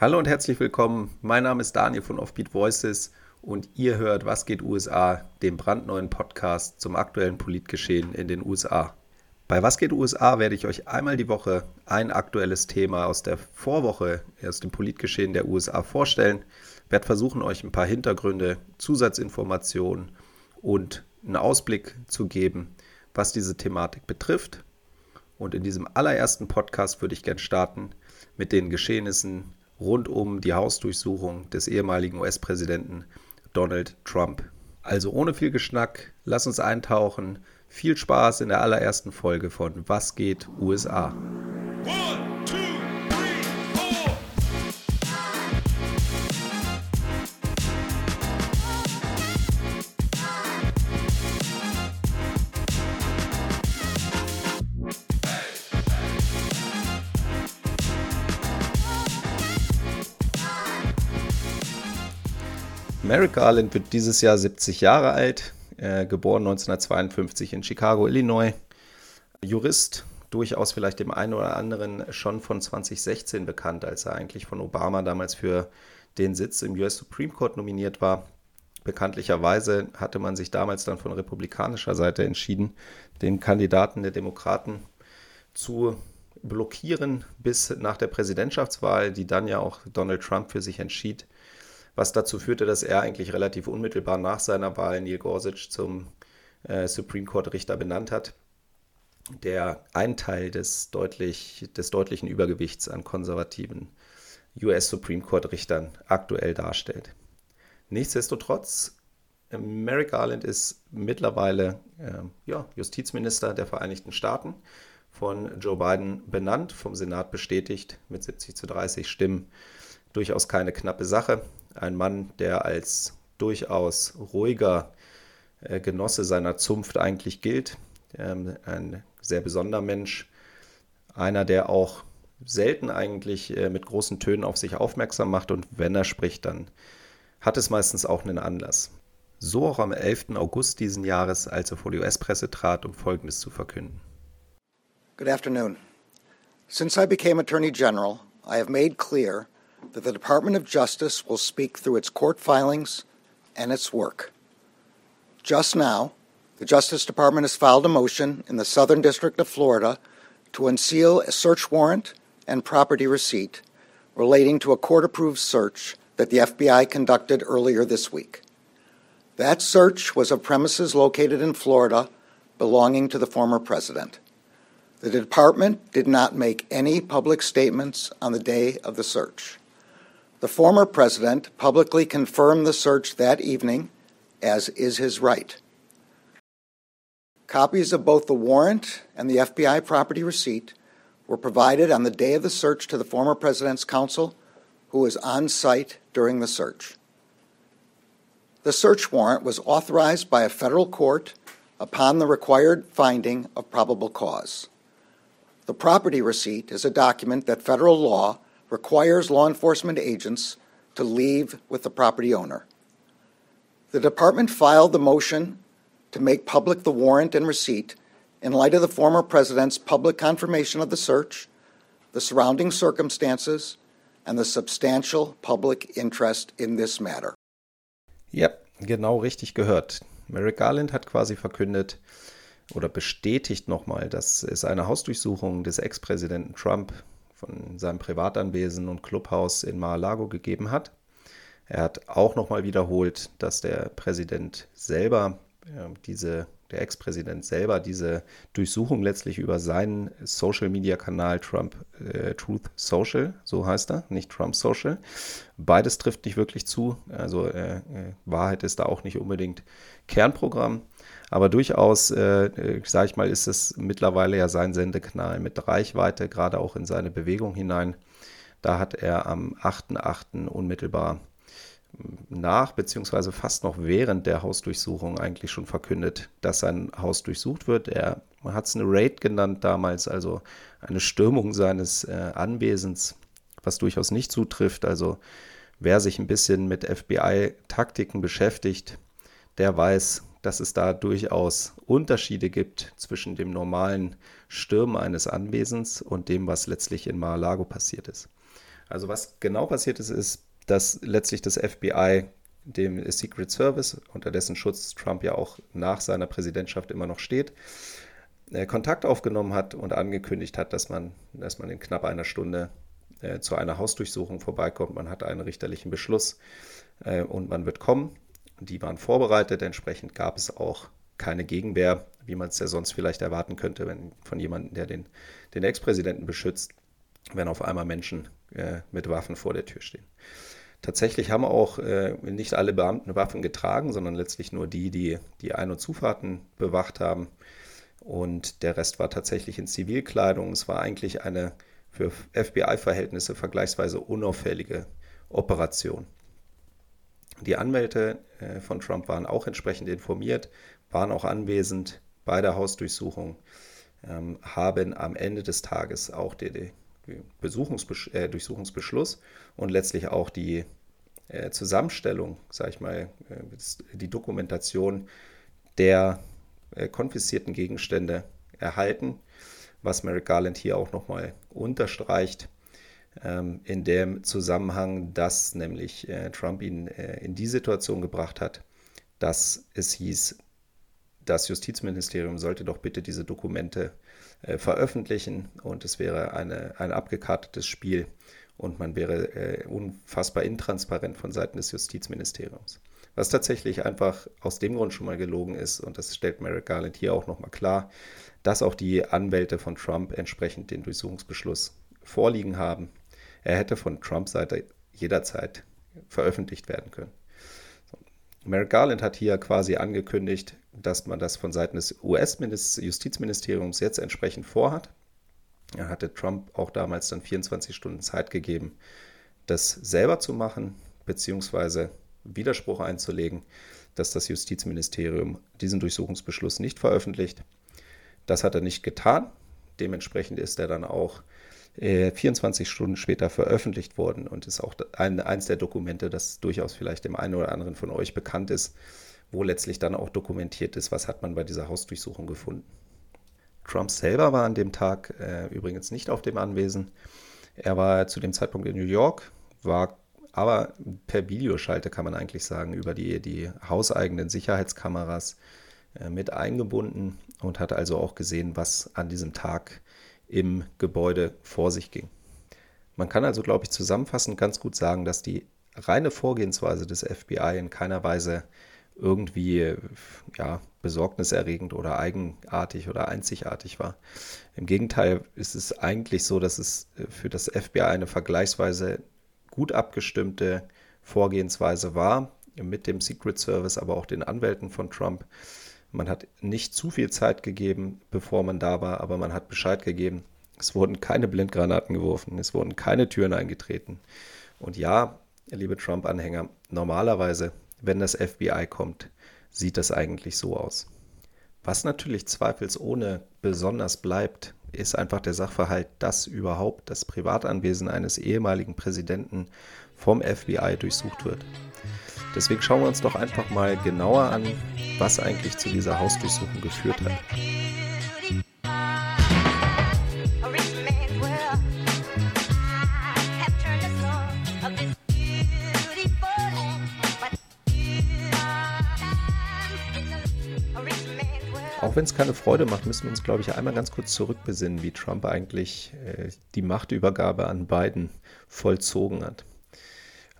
Hallo und herzlich willkommen. Mein Name ist Daniel von Offbeat Voices und ihr hört Was geht USA, dem brandneuen Podcast zum aktuellen Politgeschehen in den USA. Bei Was geht USA werde ich euch einmal die Woche ein aktuelles Thema aus der Vorwoche, aus dem Politgeschehen der USA vorstellen, werde versuchen, euch ein paar Hintergründe, Zusatzinformationen und einen Ausblick zu geben, was diese Thematik betrifft. Und in diesem allerersten Podcast würde ich gerne starten mit den Geschehnissen rund um die Hausdurchsuchung des ehemaligen US-Präsidenten Donald Trump. Also ohne viel Geschnack, lass uns eintauchen. Viel Spaß in der allerersten Folge von Was geht USA? One. Merrick Garland wird dieses Jahr 70 Jahre alt, äh, geboren 1952 in Chicago, Illinois. Jurist, durchaus vielleicht dem einen oder anderen schon von 2016 bekannt, als er eigentlich von Obama damals für den Sitz im US Supreme Court nominiert war. Bekanntlicherweise hatte man sich damals dann von republikanischer Seite entschieden, den Kandidaten der Demokraten zu blockieren bis nach der Präsidentschaftswahl, die dann ja auch Donald Trump für sich entschied was dazu führte, dass er eigentlich relativ unmittelbar nach seiner Wahl Neil Gorsuch zum äh, Supreme Court Richter benannt hat, der einen Teil des, deutlich, des deutlichen Übergewichts an konservativen US Supreme Court Richtern aktuell darstellt. Nichtsdestotrotz, Merrick Garland ist mittlerweile äh, ja, Justizminister der Vereinigten Staaten, von Joe Biden benannt, vom Senat bestätigt mit 70 zu 30 Stimmen. Durchaus keine knappe Sache ein Mann, der als durchaus ruhiger äh, Genosse seiner Zunft eigentlich gilt, ähm, ein sehr besonderer Mensch, einer, der auch selten eigentlich äh, mit großen Tönen auf sich aufmerksam macht und wenn er spricht, dann hat es meistens auch einen Anlass. So auch am 11. August diesen Jahres, als er vor die US-Presse trat, um Folgendes zu verkünden. Good afternoon. Since I became Attorney General, I have made clear that the Department of Justice will speak through its court filings and its work. Just now, the Justice Department has filed a motion in the Southern District of Florida to unseal a search warrant and property receipt relating to a court approved search that the FBI conducted earlier this week. That search was of premises located in Florida belonging to the former president. The department did not make any public statements on the day of the search. The former president publicly confirmed the search that evening, as is his right. Copies of both the warrant and the FBI property receipt were provided on the day of the search to the former president's counsel, who was on site during the search. The search warrant was authorized by a federal court upon the required finding of probable cause. The property receipt is a document that federal law requires law enforcement agents to leave with the property owner. The department filed the motion to make public the warrant and receipt in light of the former president's public confirmation of the search, the surrounding circumstances, and the substantial public interest in this matter. Yep, genau richtig gehört. Merrick Garland hat quasi verkündet oder bestätigt nochmal, dass es eine Hausdurchsuchung des Ex-Präsidenten Trump von seinem Privatanwesen und Clubhaus in Mar-a-Lago gegeben hat. Er hat auch nochmal wiederholt, dass der Präsident selber diese, der Ex-Präsident selber diese Durchsuchung letztlich über seinen Social-Media-Kanal Trump äh, Truth Social, so heißt er, nicht Trump Social. Beides trifft nicht wirklich zu. Also äh, äh Wahrheit ist da auch nicht unbedingt Kernprogramm. Aber durchaus, äh, äh sage ich mal, ist es mittlerweile ja sein Sendekanal mit Reichweite, gerade auch in seine Bewegung hinein. Da hat er am 8.8. unmittelbar nach, beziehungsweise fast noch während der Hausdurchsuchung eigentlich schon verkündet, dass sein Haus durchsucht wird. Er hat es eine Raid genannt damals, also eine Stürmung seines äh, Anwesens, was durchaus nicht zutrifft. Also wer sich ein bisschen mit FBI-Taktiken beschäftigt, der weiß, dass es da durchaus Unterschiede gibt zwischen dem normalen Stürmen eines Anwesens und dem, was letztlich in Mar-a-Lago passiert ist. Also was genau passiert ist, ist, dass letztlich das FBI dem Secret Service, unter dessen Schutz Trump ja auch nach seiner Präsidentschaft immer noch steht, äh, Kontakt aufgenommen hat und angekündigt hat, dass man, dass man in knapp einer Stunde äh, zu einer Hausdurchsuchung vorbeikommt. Man hat einen richterlichen Beschluss äh, und man wird kommen. Die waren vorbereitet, entsprechend gab es auch keine Gegenwehr, wie man es ja sonst vielleicht erwarten könnte, wenn von jemandem, der den, den Ex-Präsidenten beschützt, wenn auf einmal Menschen äh, mit Waffen vor der Tür stehen. Tatsächlich haben auch äh, nicht alle Beamten Waffen getragen, sondern letztlich nur die, die die Ein- und Zufahrten bewacht haben. Und der Rest war tatsächlich in Zivilkleidung. Es war eigentlich eine für FBI-Verhältnisse vergleichsweise unauffällige Operation. Die Anwälte äh, von Trump waren auch entsprechend informiert, waren auch anwesend bei der Hausdurchsuchung, ähm, haben am Ende des Tages auch Besuchungsbesch äh, Durchsuchungsbeschluss und letztlich auch die äh, Zusammenstellung, sage ich mal, äh, die Dokumentation der äh, konfiszierten Gegenstände erhalten, was Merrick Garland hier auch nochmal unterstreicht, ähm, in dem Zusammenhang, dass nämlich äh, Trump ihn äh, in die Situation gebracht hat, dass es hieß, das Justizministerium sollte doch bitte diese Dokumente äh, veröffentlichen und es wäre eine, ein abgekartetes Spiel und man wäre äh, unfassbar intransparent von Seiten des Justizministeriums. Was tatsächlich einfach aus dem Grund schon mal gelogen ist und das stellt Merrick Garland hier auch nochmal klar, dass auch die Anwälte von Trump entsprechend den Durchsuchungsbeschluss vorliegen haben. Er hätte von Trumps Seite jederzeit veröffentlicht werden können. Merrick Garland hat hier quasi angekündigt, dass man das von Seiten des US-Justizministeriums jetzt entsprechend vorhat. Er hatte Trump auch damals dann 24 Stunden Zeit gegeben, das selber zu machen, beziehungsweise Widerspruch einzulegen, dass das Justizministerium diesen Durchsuchungsbeschluss nicht veröffentlicht. Das hat er nicht getan. Dementsprechend ist er dann auch 24 äh, Stunden später veröffentlicht worden und ist auch ein, eines der Dokumente, das durchaus vielleicht dem einen oder anderen von euch bekannt ist, wo letztlich dann auch dokumentiert ist, was hat man bei dieser Hausdurchsuchung gefunden. Trump selber war an dem Tag äh, übrigens nicht auf dem Anwesen. Er war zu dem Zeitpunkt in New York, war aber per Videoschalte kann man eigentlich sagen, über die, die hauseigenen Sicherheitskameras äh, mit eingebunden und hat also auch gesehen, was an diesem Tag im Gebäude vor sich ging. Man kann also, glaube ich, zusammenfassend ganz gut sagen, dass die reine Vorgehensweise des FBI in keiner Weise irgendwie ja, besorgniserregend oder eigenartig oder einzigartig war. Im Gegenteil ist es eigentlich so, dass es für das FBI eine vergleichsweise gut abgestimmte Vorgehensweise war, mit dem Secret Service, aber auch den Anwälten von Trump. Man hat nicht zu viel Zeit gegeben, bevor man da war, aber man hat Bescheid gegeben. Es wurden keine Blindgranaten geworfen, es wurden keine Türen eingetreten. Und ja, liebe Trump-Anhänger, normalerweise wenn das FBI kommt, sieht das eigentlich so aus. Was natürlich zweifelsohne besonders bleibt, ist einfach der Sachverhalt, dass überhaupt das Privatanwesen eines ehemaligen Präsidenten vom FBI durchsucht wird. Deswegen schauen wir uns doch einfach mal genauer an, was eigentlich zu dieser Hausdurchsuchung geführt hat. Auch wenn es keine Freude macht, müssen wir uns, glaube ich, einmal ganz kurz zurückbesinnen, wie Trump eigentlich äh, die Machtübergabe an Biden vollzogen hat.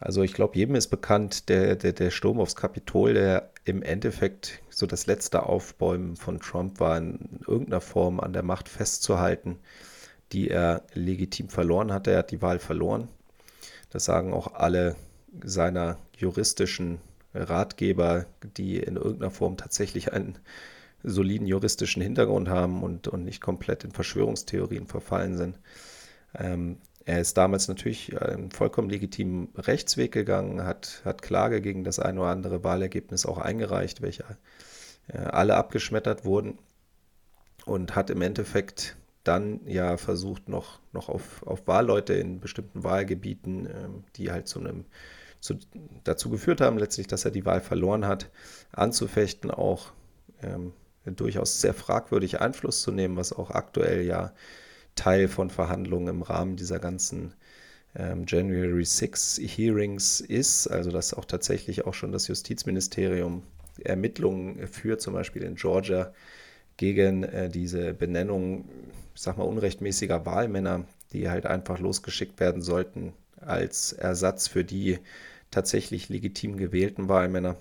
Also ich glaube, jedem ist bekannt, der, der, der Sturm aufs Kapitol, der im Endeffekt so das letzte Aufbäumen von Trump war, in irgendeiner Form an der Macht festzuhalten, die er legitim verloren hatte. Er hat die Wahl verloren. Das sagen auch alle seiner juristischen Ratgeber, die in irgendeiner Form tatsächlich einen soliden juristischen Hintergrund haben und, und nicht komplett in Verschwörungstheorien verfallen sind. Ähm, er ist damals natürlich einen vollkommen legitimen Rechtsweg gegangen, hat, hat Klage gegen das ein oder andere Wahlergebnis auch eingereicht, welche äh, alle abgeschmettert wurden und hat im Endeffekt dann ja versucht, noch, noch auf, auf Wahlleute in bestimmten Wahlgebieten, äh, die halt zu einem zu, dazu geführt haben, letztlich, dass er die Wahl verloren hat, anzufechten, auch ähm, durchaus sehr fragwürdig Einfluss zu nehmen, was auch aktuell ja Teil von Verhandlungen im Rahmen dieser ganzen ähm, January 6 Hearings ist, also dass auch tatsächlich auch schon das Justizministerium Ermittlungen führt, zum Beispiel in Georgia, gegen äh, diese Benennung, ich sag mal, unrechtmäßiger Wahlmänner, die halt einfach losgeschickt werden sollten als Ersatz für die tatsächlich legitim gewählten Wahlmänner.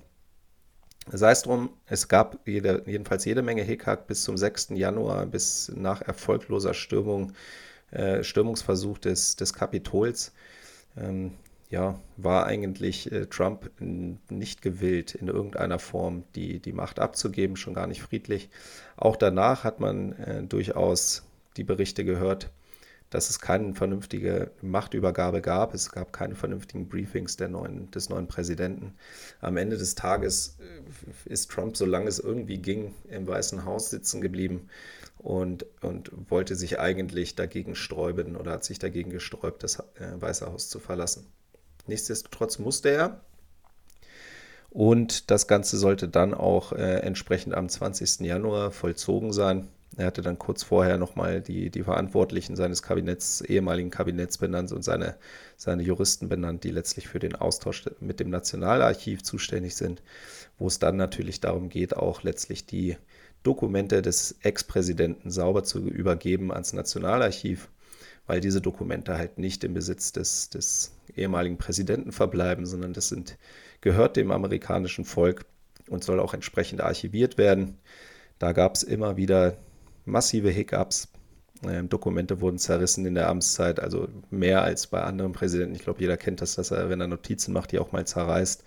Sei es drum, es gab jede, jedenfalls jede Menge Hickhack bis zum 6. Januar, bis nach erfolgloser Stürmung, äh, Stürmungsversuch des, des Kapitols. Ähm, ja, war eigentlich äh, Trump nicht gewillt, in irgendeiner Form die, die Macht abzugeben, schon gar nicht friedlich. Auch danach hat man äh, durchaus die Berichte gehört, dass es keine vernünftige Machtübergabe gab. Es gab keine vernünftigen Briefings neuen, des neuen Präsidenten. Am Ende des Tages äh, ist Trump, solange es irgendwie ging, im Weißen Haus sitzen geblieben und, und wollte sich eigentlich dagegen sträuben oder hat sich dagegen gesträubt, das äh, Weiße Haus zu verlassen. Nichtsdestotrotz musste er. Und das Ganze sollte dann auch äh, entsprechend am 20. Januar vollzogen sein. Er hatte dann kurz vorher nochmal die, die Verantwortlichen seines Kabinetts, ehemaligen Kabinetts benannt und seine, seine Juristen benannt, die letztlich für den Austausch mit dem Nationalarchiv zuständig sind, wo es dann natürlich darum geht, auch letztlich die Dokumente des Ex-Präsidenten sauber zu übergeben ans Nationalarchiv, weil diese Dokumente halt nicht im Besitz des, des ehemaligen Präsidenten verbleiben, sondern das sind, gehört dem amerikanischen Volk und soll auch entsprechend archiviert werden. Da gab es immer wieder massive Hiccups. Ähm, Dokumente wurden zerrissen in der Amtszeit, also mehr als bei anderen Präsidenten. Ich glaube, jeder kennt das, dass er, wenn er Notizen macht, die auch mal zerreißt.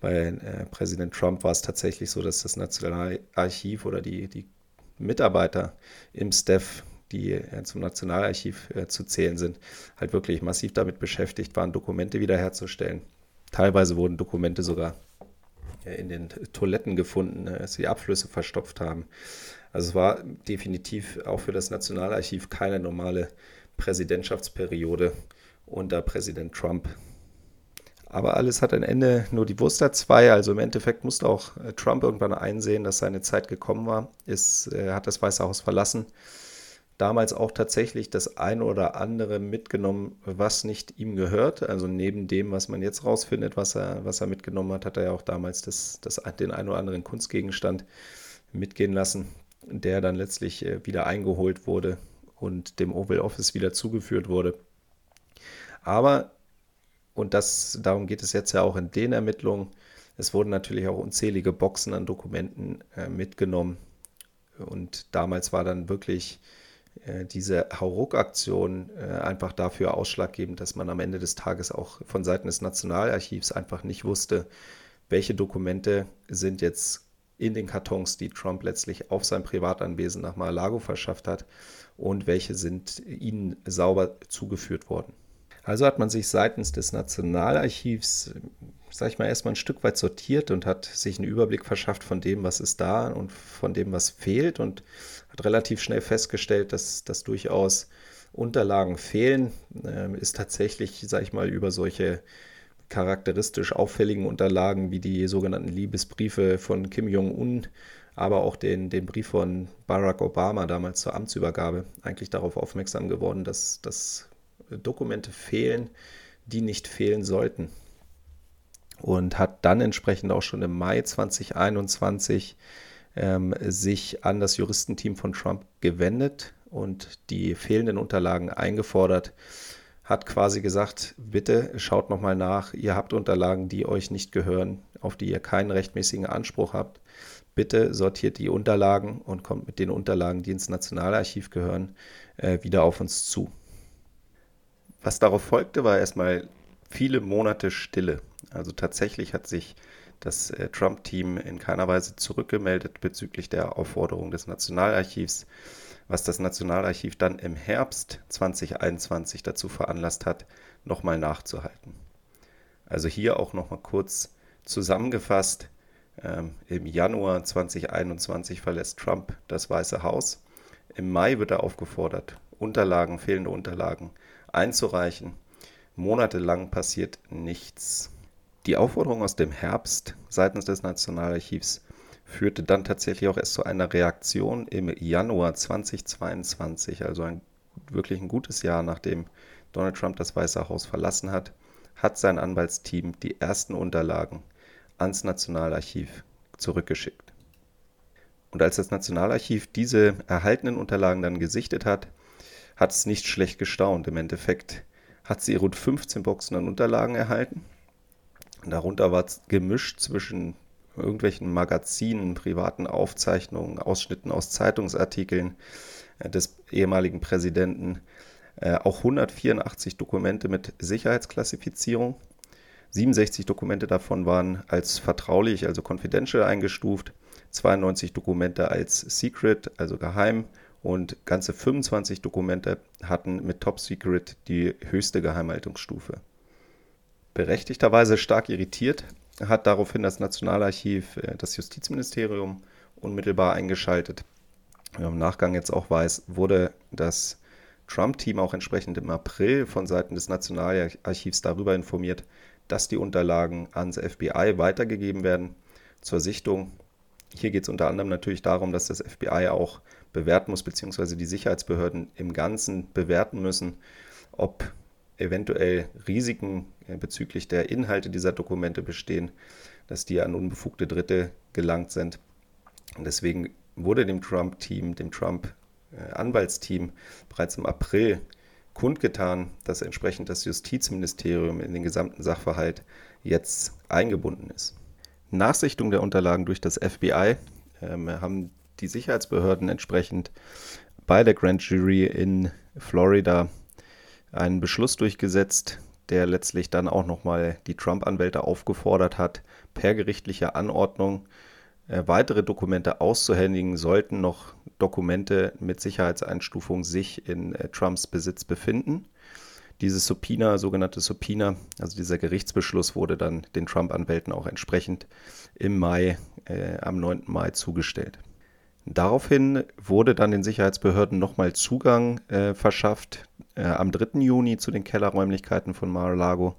Bei äh, Präsident Trump war es tatsächlich so, dass das Nationalarchiv oder die, die Mitarbeiter im Staff, die äh, zum Nationalarchiv äh, zu zählen sind, halt wirklich massiv damit beschäftigt waren, Dokumente wiederherzustellen. Teilweise wurden Dokumente sogar äh, in den Toiletten gefunden, äh, als sie Abflüsse verstopft haben. Also es war definitiv auch für das Nationalarchiv keine normale Präsidentschaftsperiode unter Präsident Trump. Aber alles hat ein Ende, nur die Wurst hat zwei. Also im Endeffekt musste auch äh, Trump irgendwann einsehen, dass seine Zeit gekommen war. Er hat das Weiße Haus verlassen. Damals auch tatsächlich das eine oder andere mitgenommen, was nicht ihm gehört. Also neben dem, was man jetzt rausfindet, was er, was er mitgenommen hat, hat er ja auch damals das, das, den einen oder anderen Kunstgegenstand mitgehen lassen der dann letztlich äh, wieder eingeholt wurde und dem Oval Office wieder zugeführt wurde. Aber, und das, darum geht es jetzt ja auch in den Ermittlungen, es wurden natürlich auch unzählige Boxen an Dokumenten äh, mitgenommen. Und damals war dann wirklich äh, diese Hauruck-Aktion äh, einfach dafür ausschlaggebend, dass man am Ende des Tages auch von Seiten des Nationalarchivs einfach nicht wusste, welche Dokumente sind jetzt in den Kartons, die Trump letztlich auf sein Privatanwesen nach Mar-a-Lago verschafft hat und welche sind ihnen sauber zugeführt worden. Also hat man sich seitens des Nationalarchivs, sag ich mal, erstmal ein Stück weit sortiert und hat sich einen Überblick verschafft von dem, was ist da und von dem, was fehlt und hat relativ schnell festgestellt, dass, dass durchaus Unterlagen fehlen. Ähm, ist tatsächlich, sag ich mal, über solche charakteristisch auffälligen Unterlagen wie die sogenannten Liebesbriefe von Kim Jong-un, aber auch den, den Brief von Barack Obama damals zur Amtsübergabe eigentlich darauf aufmerksam geworden, dass, dass Dokumente fehlen, die nicht fehlen sollten. Und hat dann entsprechend auch schon im Mai 2021 ähm, sich an das Juristenteam von Trump gewendet und die fehlenden Unterlagen eingefordert hat quasi gesagt, bitte schaut nochmal nach, ihr habt Unterlagen, die euch nicht gehören, auf die ihr keinen rechtmäßigen Anspruch habt. Bitte sortiert die Unterlagen und kommt mit den Unterlagen, die ins Nationalarchiv gehören, äh, wieder auf uns zu. Was darauf folgte, war erstmal viele Monate Stille. Also tatsächlich hat sich das äh, Trump-Team in keiner Weise zurückgemeldet bezüglich der Aufforderung des Nationalarchivs was das Nationalarchiv dann im Herbst 2021 dazu veranlasst hat, nochmal nachzuhalten. Also hier auch nochmal kurz zusammengefasst. Ähm, Im Januar 2021 verlässt Trump das Weiße Haus. Im Mai wird er aufgefordert, Unterlagen, fehlende Unterlagen einzureichen. Monatelang passiert nichts. Die Aufforderung aus dem Herbst seitens des Nationalarchivs führte dann tatsächlich auch erst zu einer Reaktion im Januar 2022, also ein wirklich ein gutes Jahr nachdem Donald Trump das Weiße Haus verlassen hat, hat sein Anwaltsteam die ersten Unterlagen ans Nationalarchiv zurückgeschickt. Und als das Nationalarchiv diese erhaltenen Unterlagen dann gesichtet hat, hat es nicht schlecht gestaunt. Im Endeffekt hat sie rund 15 Boxen an Unterlagen erhalten. Darunter war es gemischt zwischen irgendwelchen Magazinen, privaten Aufzeichnungen, Ausschnitten aus Zeitungsartikeln äh, des ehemaligen Präsidenten, äh, auch 184 Dokumente mit Sicherheitsklassifizierung. 67 Dokumente davon waren als vertraulich, also confidential eingestuft, 92 Dokumente als secret, also geheim und ganze 25 Dokumente hatten mit Top Secret die höchste Geheimhaltungsstufe. Berechtigterweise stark irritiert hat daraufhin das Nationalarchiv äh, das Justizministerium unmittelbar eingeschaltet. Wie man im Nachgang jetzt auch weiß, wurde das Trump-Team auch entsprechend im April von Seiten des Nationalarchivs darüber informiert, dass die Unterlagen ans FBI weitergegeben werden zur Sichtung. Hier geht es unter anderem natürlich darum, dass das FBI auch bewerten muss, beziehungsweise die Sicherheitsbehörden im Ganzen bewerten müssen, ob eventuell Risiken äh, bezüglich der Inhalte dieser Dokumente bestehen, dass die an unbefugte Dritte gelangt sind. Und deswegen wurde dem Trump-Team, dem Trump-Anwaltsteam bereits im April kundgetan, dass entsprechend das Justizministerium in den gesamten Sachverhalt jetzt eingebunden ist. Nachsichtung der Unterlagen durch das FBI ähm, haben die Sicherheitsbehörden entsprechend bei der Grand Jury in Florida einen Beschluss durchgesetzt, der letztlich dann auch nochmal die Trump-Anwälte aufgefordert hat, per gerichtlicher Anordnung äh, weitere Dokumente auszuhändigen, sollten noch Dokumente mit Sicherheitseinstufung sich in äh, Trumps Besitz befinden. Dieses Subpoena, sogenannte Subpoena, also dieser Gerichtsbeschluss wurde dann den Trump-Anwälten auch entsprechend im Mai, äh, am 9. Mai zugestellt. Daraufhin wurde dann den Sicherheitsbehörden nochmal Zugang äh, verschafft äh, am 3. Juni zu den Kellerräumlichkeiten von Mar-a-Lago,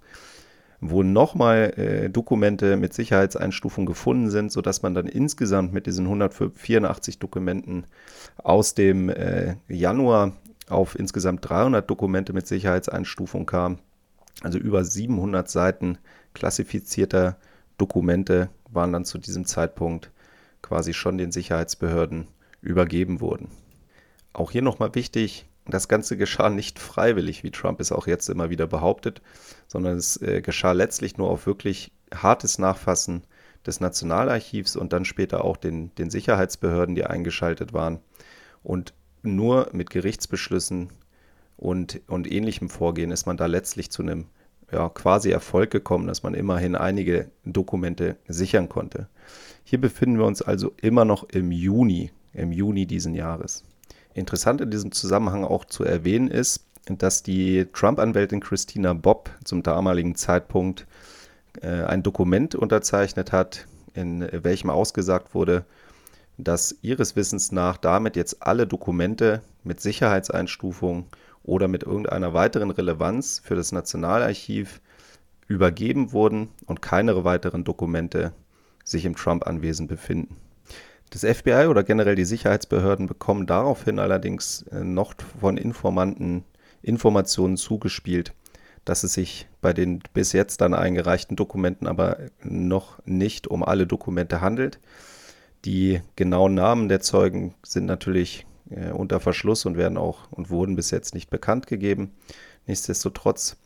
wo nochmal äh, Dokumente mit Sicherheitseinstufung gefunden sind, sodass man dann insgesamt mit diesen 184 Dokumenten aus dem äh, Januar auf insgesamt 300 Dokumente mit Sicherheitseinstufung kam. Also über 700 Seiten klassifizierter Dokumente waren dann zu diesem Zeitpunkt quasi schon den Sicherheitsbehörden übergeben wurden. Auch hier nochmal wichtig, das Ganze geschah nicht freiwillig, wie Trump es auch jetzt immer wieder behauptet, sondern es äh, geschah letztlich nur auf wirklich hartes Nachfassen des Nationalarchivs und dann später auch den, den Sicherheitsbehörden, die eingeschaltet waren. Und nur mit Gerichtsbeschlüssen und, und ähnlichem Vorgehen ist man da letztlich zu einem ja, quasi Erfolg gekommen, dass man immerhin einige Dokumente sichern konnte. Hier befinden wir uns also immer noch im Juni, im Juni diesen Jahres. Interessant in diesem Zusammenhang auch zu erwähnen ist, dass die Trump-Anwältin Christina Bob zum damaligen Zeitpunkt äh, ein Dokument unterzeichnet hat, in welchem ausgesagt wurde, dass ihres Wissens nach damit jetzt alle Dokumente mit Sicherheitseinstufung oder mit irgendeiner weiteren Relevanz für das Nationalarchiv übergeben wurden und keine weiteren Dokumente sich im Trump-Anwesen befinden. Das FBI oder generell die Sicherheitsbehörden bekommen daraufhin allerdings äh, noch von Informanten Informationen zugespielt, dass es sich bei den bis jetzt dann eingereichten Dokumenten aber noch nicht um alle Dokumente handelt. Die genauen Namen der Zeugen sind natürlich äh, unter Verschluss und werden auch und wurden bis jetzt nicht bekannt gegeben. Nichtsdestotrotz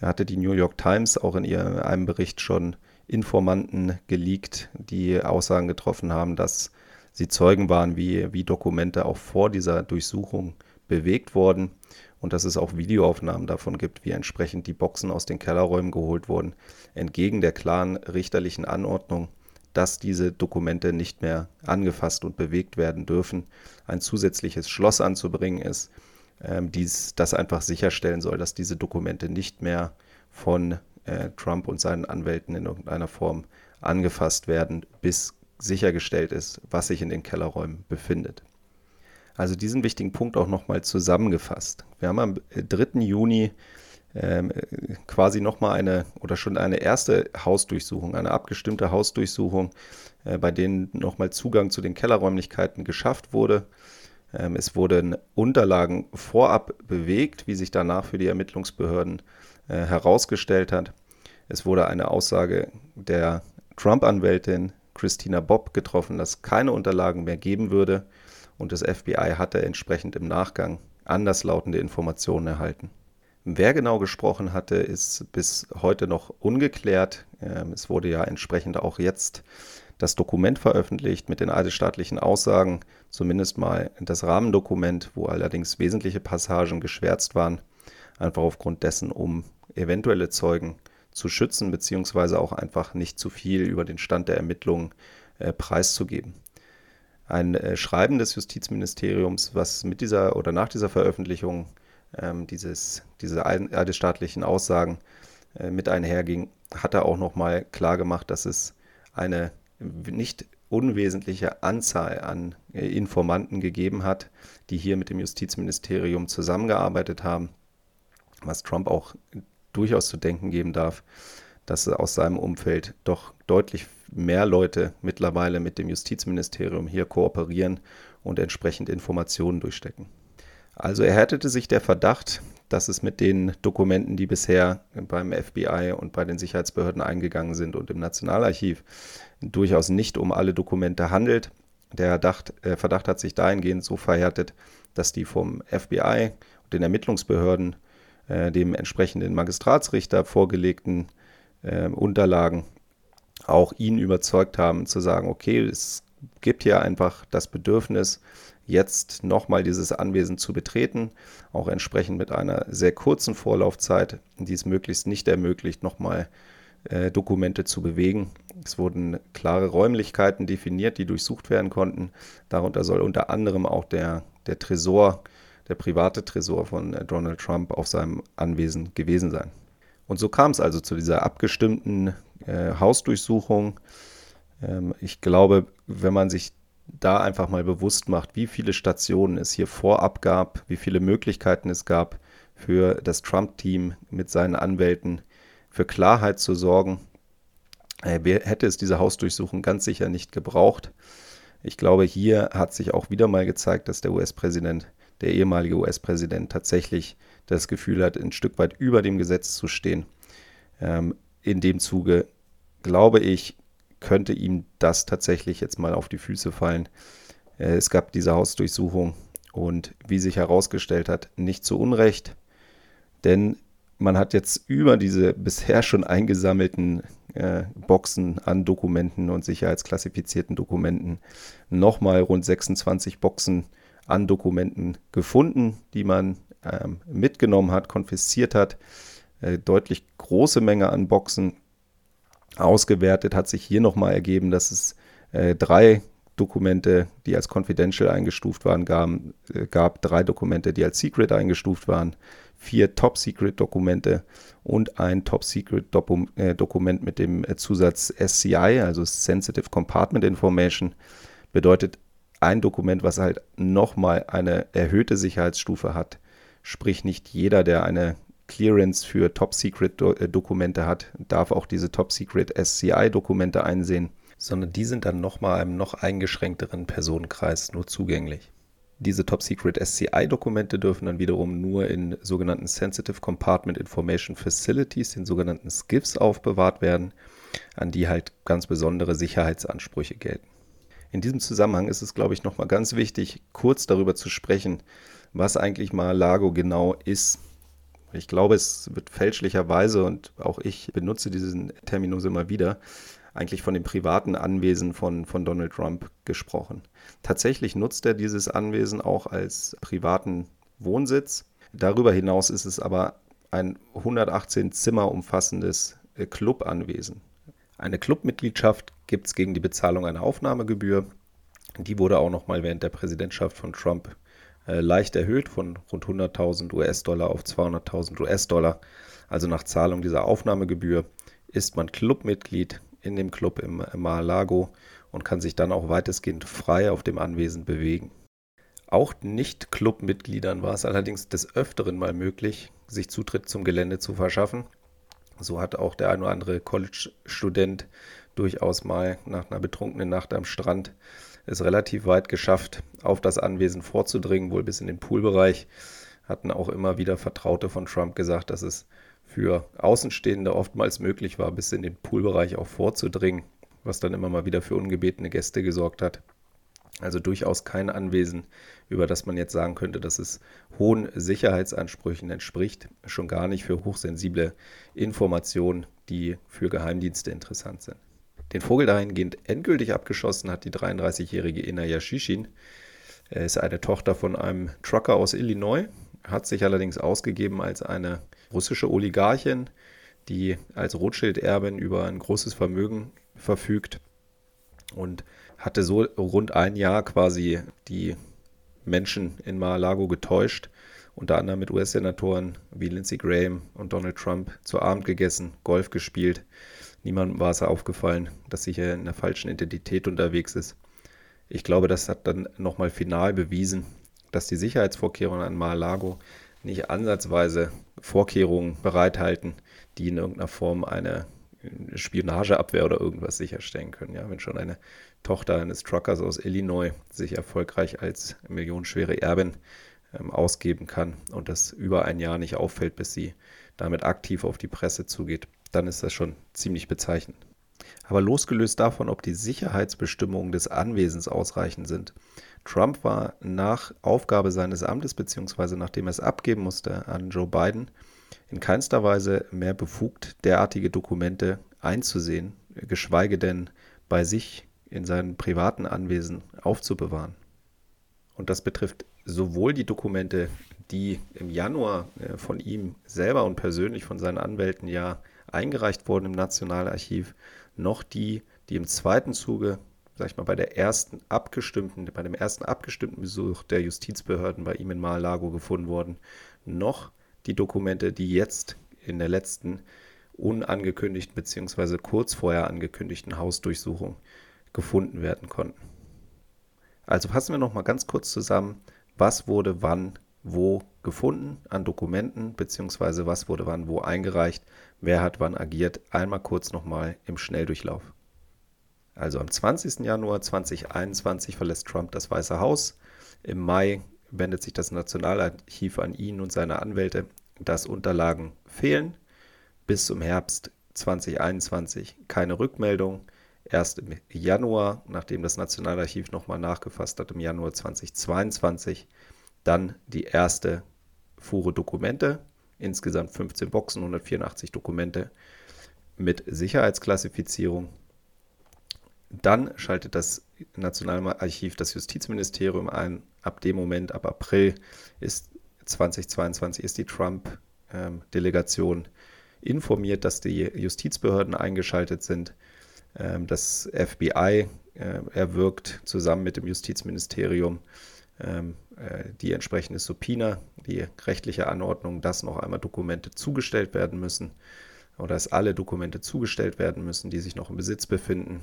hatte die New York Times auch in ihrem, einem Bericht schon Informanten geleakt, die Aussagen getroffen haben, dass sie Zeugen waren, wie, wie Dokumente auch vor dieser Durchsuchung bewegt wurden und dass es auch Videoaufnahmen davon gibt, wie entsprechend die Boxen aus den Kellerräumen geholt wurden, entgegen der klaren richterlichen Anordnung, dass diese Dokumente nicht mehr angefasst und bewegt werden dürfen. Ein zusätzliches Schloss anzubringen ist, ähm, dies, das einfach sicherstellen soll, dass diese Dokumente nicht mehr von äh, Trump und seinen Anwälten in irgendeiner Form angefasst werden, bis sichergestellt ist, was sich in den Kellerräumen befindet. Also diesen wichtigen Punkt auch nochmal zusammengefasst. Wir haben am 3. Juni ähm, quasi nochmal eine oder schon eine erste Hausdurchsuchung, eine abgestimmte Hausdurchsuchung, äh, bei denen nochmal Zugang zu den Kellerräumlichkeiten geschafft wurde. Ähm, es wurden Unterlagen vorab bewegt, wie sich danach für die Ermittlungsbehörden äh, herausgestellt hat. Es wurde eine Aussage der Trump-Anwältin Christina Bob getroffen, dass keine Unterlagen mehr geben würde und das FBI hatte entsprechend im Nachgang anderslautende Informationen erhalten. Wer genau gesprochen hatte, ist bis heute noch ungeklärt. Ähm, es wurde ja entsprechend auch jetzt das Dokument veröffentlicht mit den eidesstaatlichen Aussagen, zumindest mal das Rahmendokument, wo allerdings wesentliche Passagen geschwärzt waren, einfach aufgrund dessen, um eventuelle Zeugen zu schützen, beziehungsweise auch einfach nicht zu viel über den Stand der Ermittlungen äh, preiszugeben. Ein äh, Schreiben des Justizministeriums, was mit dieser oder nach dieser Veröffentlichung ähm, dieses, diese eidesstaatlichen Aussagen äh, mit einherging, hat er auch nochmal klargemacht, dass es eine nicht unwesentliche Anzahl an äh, Informanten gegeben hat, die hier mit dem Justizministerium zusammengearbeitet haben, was Trump auch durchaus zu denken geben darf, dass aus seinem Umfeld doch deutlich mehr Leute mittlerweile mit dem Justizministerium hier kooperieren und entsprechend Informationen durchstecken. Also erhärtete sich der Verdacht, dass es mit den Dokumenten, die bisher beim FBI und bei den Sicherheitsbehörden eingegangen sind und im Nationalarchiv, durchaus nicht um alle Dokumente handelt. Der Verdacht, äh, Verdacht hat sich dahingehend so verhärtet, dass die vom FBI und den Ermittlungsbehörden äh, dem entsprechenden Magistratsrichter vorgelegten äh, Unterlagen auch ihn überzeugt haben zu sagen, okay, es gibt hier einfach das Bedürfnis, jetzt nochmal dieses Anwesen zu betreten, auch entsprechend mit einer sehr kurzen Vorlaufzeit, die es möglichst nicht ermöglicht, nochmal äh, Dokumente zu bewegen. Es wurden klare Räumlichkeiten definiert, die durchsucht werden konnten. Darunter soll unter anderem auch der, der Tresor, der private Tresor von äh, Donald Trump auf seinem Anwesen gewesen sein. Und so kam es also zu dieser abgestimmten äh, Hausdurchsuchung. Ähm, ich glaube, wenn man sich da einfach mal bewusst macht, wie viele Stationen es hier vorab gab, wie viele Möglichkeiten es gab für das Trump-Team mit seinen Anwälten für Klarheit zu sorgen, äh, hätte es diese Hausdurchsuchung ganz sicher nicht gebraucht. Ich glaube, hier hat sich auch wieder mal gezeigt, dass der US-Präsident, der ehemalige US-Präsident, tatsächlich das Gefühl hat, ein Stück weit über dem Gesetz zu stehen. Ähm, in dem Zuge, glaube ich, könnte ihm das tatsächlich jetzt mal auf die Füße fallen. Äh, es gab diese Hausdurchsuchung und wie sich herausgestellt hat, nicht zu Unrecht, denn man hat jetzt über diese bisher schon eingesammelten äh, Boxen an Dokumenten und sicherheitsklassifizierten Dokumenten nochmal rund 26 Boxen an Dokumenten gefunden, die man ähm, mitgenommen hat, konfisziert hat. Äh, deutlich große Menge an Boxen ausgewertet, hat sich hier nochmal ergeben, dass es äh, drei Dokumente, die als confidential eingestuft waren, gab, äh, gab drei Dokumente, die als secret eingestuft waren, vier Top-Secret-Dokumente und ein Top-Secret-Dokument äh, mit dem äh, Zusatz SCI, also Sensitive Compartment Information, bedeutet ein Dokument, was halt nochmal eine erhöhte Sicherheitsstufe hat. Sprich, nicht jeder, der eine Clearance für Top-Secret-Dokumente hat, darf auch diese Top-Secret-SCI-Dokumente einsehen, sondern die sind dann nochmal einem noch eingeschränkteren Personenkreis nur zugänglich. Diese Top-Secret SCI-Dokumente dürfen dann wiederum nur in sogenannten Sensitive Compartment Information Facilities, den sogenannten SCIFs, aufbewahrt werden, an die halt ganz besondere Sicherheitsansprüche gelten. In diesem Zusammenhang ist es, glaube ich, nochmal ganz wichtig, kurz darüber zu sprechen, was eigentlich Mar-a-Lago genau ist ich glaube, es wird fälschlicherweise, und auch ich benutze diesen Terminus immer wieder, eigentlich von dem privaten Anwesen von, von Donald Trump gesprochen. Tatsächlich nutzt er dieses Anwesen auch als privaten Wohnsitz. Darüber hinaus ist es aber ein 118 Zimmer umfassendes äh, Clubanwesen. Eine Clubmitgliedschaft gibt es gegen die Bezahlung einer Aufnahmegebühr. Die wurde auch nochmal während der Präsidentschaft von Trump äh, leicht erhöht von rund 100.000 US-Dollar auf 200.000 US-Dollar. Also nach Zahlung dieser Aufnahmegebühr ist man Clubmitglied in dem Club im Mar-a-Lago und kann sich dann auch weitestgehend frei auf dem Anwesen bewegen. Auch Nicht-Clubmitgliedern war es allerdings des Öfteren mal möglich, sich Zutritt zum Gelände zu verschaffen. So hat auch der ein oder andere College-Student durchaus mal nach einer betrunkenen Nacht am Strand es relativ weit geschafft, auf das Anwesen vorzudringen, wohl bis in den Poolbereich. Hatten auch immer wieder Vertraute von Trump gesagt, dass es für Außenstehende oftmals möglich war, bis in den Poolbereich auch vorzudringen, was dann immer mal wieder für ungebetene Gäste gesorgt hat. Also durchaus kein Anwesen, über das man jetzt sagen könnte, dass es hohen Sicherheitsansprüchen entspricht, schon gar nicht für hochsensible Informationen, die für Geheimdienste interessant sind. Den Vogel dahingehend endgültig abgeschossen hat die 33-jährige Inaya Shishin. Er ist eine Tochter von einem Trucker aus Illinois, hat sich allerdings ausgegeben als eine russische Oligarchin, die als Rothschild-Erbin über ein großes Vermögen verfügt und hatte so rund ein Jahr quasi die Menschen in Mar-a-Lago getäuscht, unter anderem mit US-Senatoren wie Lindsey Graham und Donald Trump zu Abend gegessen, Golf gespielt. Niemandem war es aufgefallen, dass sie hier in der falschen Identität unterwegs ist. Ich glaube, das hat dann nochmal final bewiesen, dass die Sicherheitsvorkehrungen an Mar-a-Lago nicht ansatzweise Vorkehrungen bereithalten, die in irgendeiner Form eine Spionageabwehr oder irgendwas sicherstellen können. Ja, wenn schon eine Tochter eines Truckers aus Illinois sich erfolgreich als millionenschwere Erbin ähm, ausgeben kann und das über ein Jahr nicht auffällt, bis sie damit aktiv auf die Presse zugeht, dann ist das schon ziemlich bezeichnend. Aber losgelöst davon, ob die Sicherheitsbestimmungen des Anwesens ausreichend sind, Trump war nach Aufgabe seines Amtes bzw. nachdem er es abgeben musste an Joe Biden in keinster Weise mehr befugt, derartige Dokumente einzusehen, geschweige denn bei sich in seinem privaten Anwesen aufzubewahren. Und das betrifft sowohl die Dokumente, die im Januar äh, von ihm selber und persönlich von seinen Anwälten ja eingereicht wurden im Nationalarchiv, noch die, die im zweiten Zuge, sag ich mal, bei der ersten abgestimmten, bei dem ersten abgestimmten Besuch der Justizbehörden bei ihm in Mar-a-Lago gefunden wurden, noch die Dokumente, die jetzt in der letzten unangekündigten bzw. kurz vorher angekündigten Hausdurchsuchung gefunden werden konnten. Also fassen wir noch mal ganz kurz zusammen, was wurde wann wo gefunden an Dokumenten bzw. was wurde wann wo eingereicht, wer hat wann agiert. Einmal kurz noch mal im Schnelldurchlauf. Also am 20. Januar 2021 verlässt Trump das Weiße Haus. Im Mai wendet sich das Nationalarchiv an ihn und seine Anwälte, dass Unterlagen fehlen. Bis zum Herbst 2021 keine Rückmeldung. Erst im Januar, nachdem das Nationalarchiv nochmal nachgefasst hat, im Januar 2022, dann die erste Fuhre Dokumente, insgesamt 15 Boxen, 184 Dokumente mit Sicherheitsklassifizierung. Dann schaltet das Nationalarchiv das Justizministerium ein. Ab dem Moment, ab April ist 2022 ist die Trump-Delegation ähm, informiert, dass die Justizbehörden eingeschaltet sind. Ähm, das FBI äh, erwirkt zusammen mit dem Justizministerium ähm, äh, die entsprechende Subpoena, die rechtliche Anordnung, dass noch einmal Dokumente zugestellt werden müssen oder dass alle Dokumente zugestellt werden müssen, die sich noch im Besitz befinden.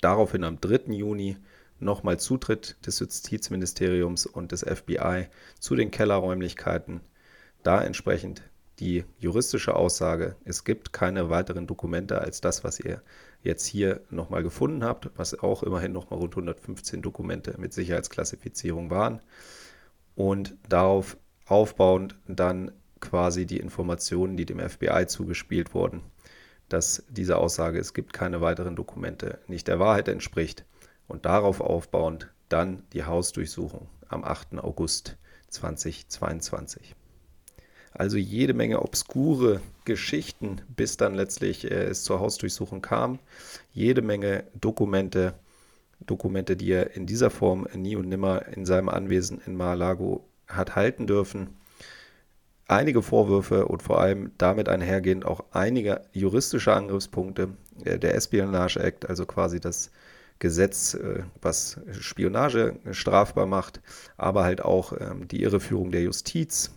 Daraufhin am 3. Juni nochmal Zutritt des Justizministeriums und des FBI zu den Kellerräumlichkeiten. Da entsprechend die juristische Aussage, es gibt keine weiteren Dokumente als das, was ihr jetzt hier nochmal gefunden habt, was auch immerhin nochmal rund 115 Dokumente mit Sicherheitsklassifizierung waren. Und darauf aufbauend dann quasi die Informationen, die dem FBI zugespielt wurden, dass diese Aussage, es gibt keine weiteren Dokumente, nicht der Wahrheit entspricht. Und darauf aufbauend dann die Hausdurchsuchung am 8. August 2022. Also jede Menge obskure Geschichten, bis dann letztlich äh, es zur Hausdurchsuchung kam. Jede Menge Dokumente, Dokumente, die er in dieser Form nie und nimmer in seinem Anwesen in Mar-a-Lago hat halten dürfen. Einige Vorwürfe und vor allem damit einhergehend auch einige juristische Angriffspunkte. Äh, der Espionage Act, also quasi das Gesetz, äh, was Spionage strafbar macht, aber halt auch ähm, die Irreführung der Justiz,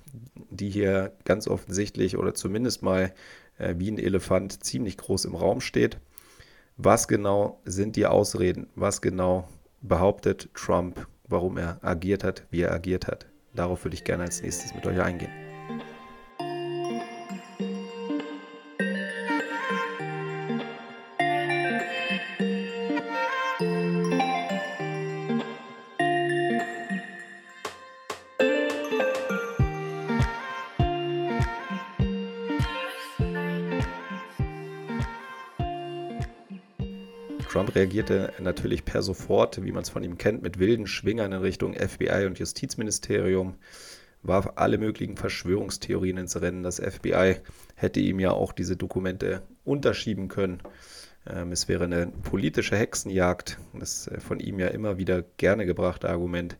die hier ganz offensichtlich oder zumindest mal äh, wie ein Elefant ziemlich groß im Raum steht. Was genau sind die Ausreden? Was genau behauptet Trump, warum er agiert hat, wie er agiert hat? Darauf würde ich gerne als nächstes mit euch eingehen. Trump reagierte natürlich per sofort, wie man es von ihm kennt, mit wilden Schwingern in Richtung FBI und Justizministerium, warf alle möglichen Verschwörungstheorien ins Rennen. Das FBI hätte ihm ja auch diese Dokumente unterschieben können. Ähm, es wäre eine politische Hexenjagd, das äh, von ihm ja immer wieder gerne gebrachte Argument,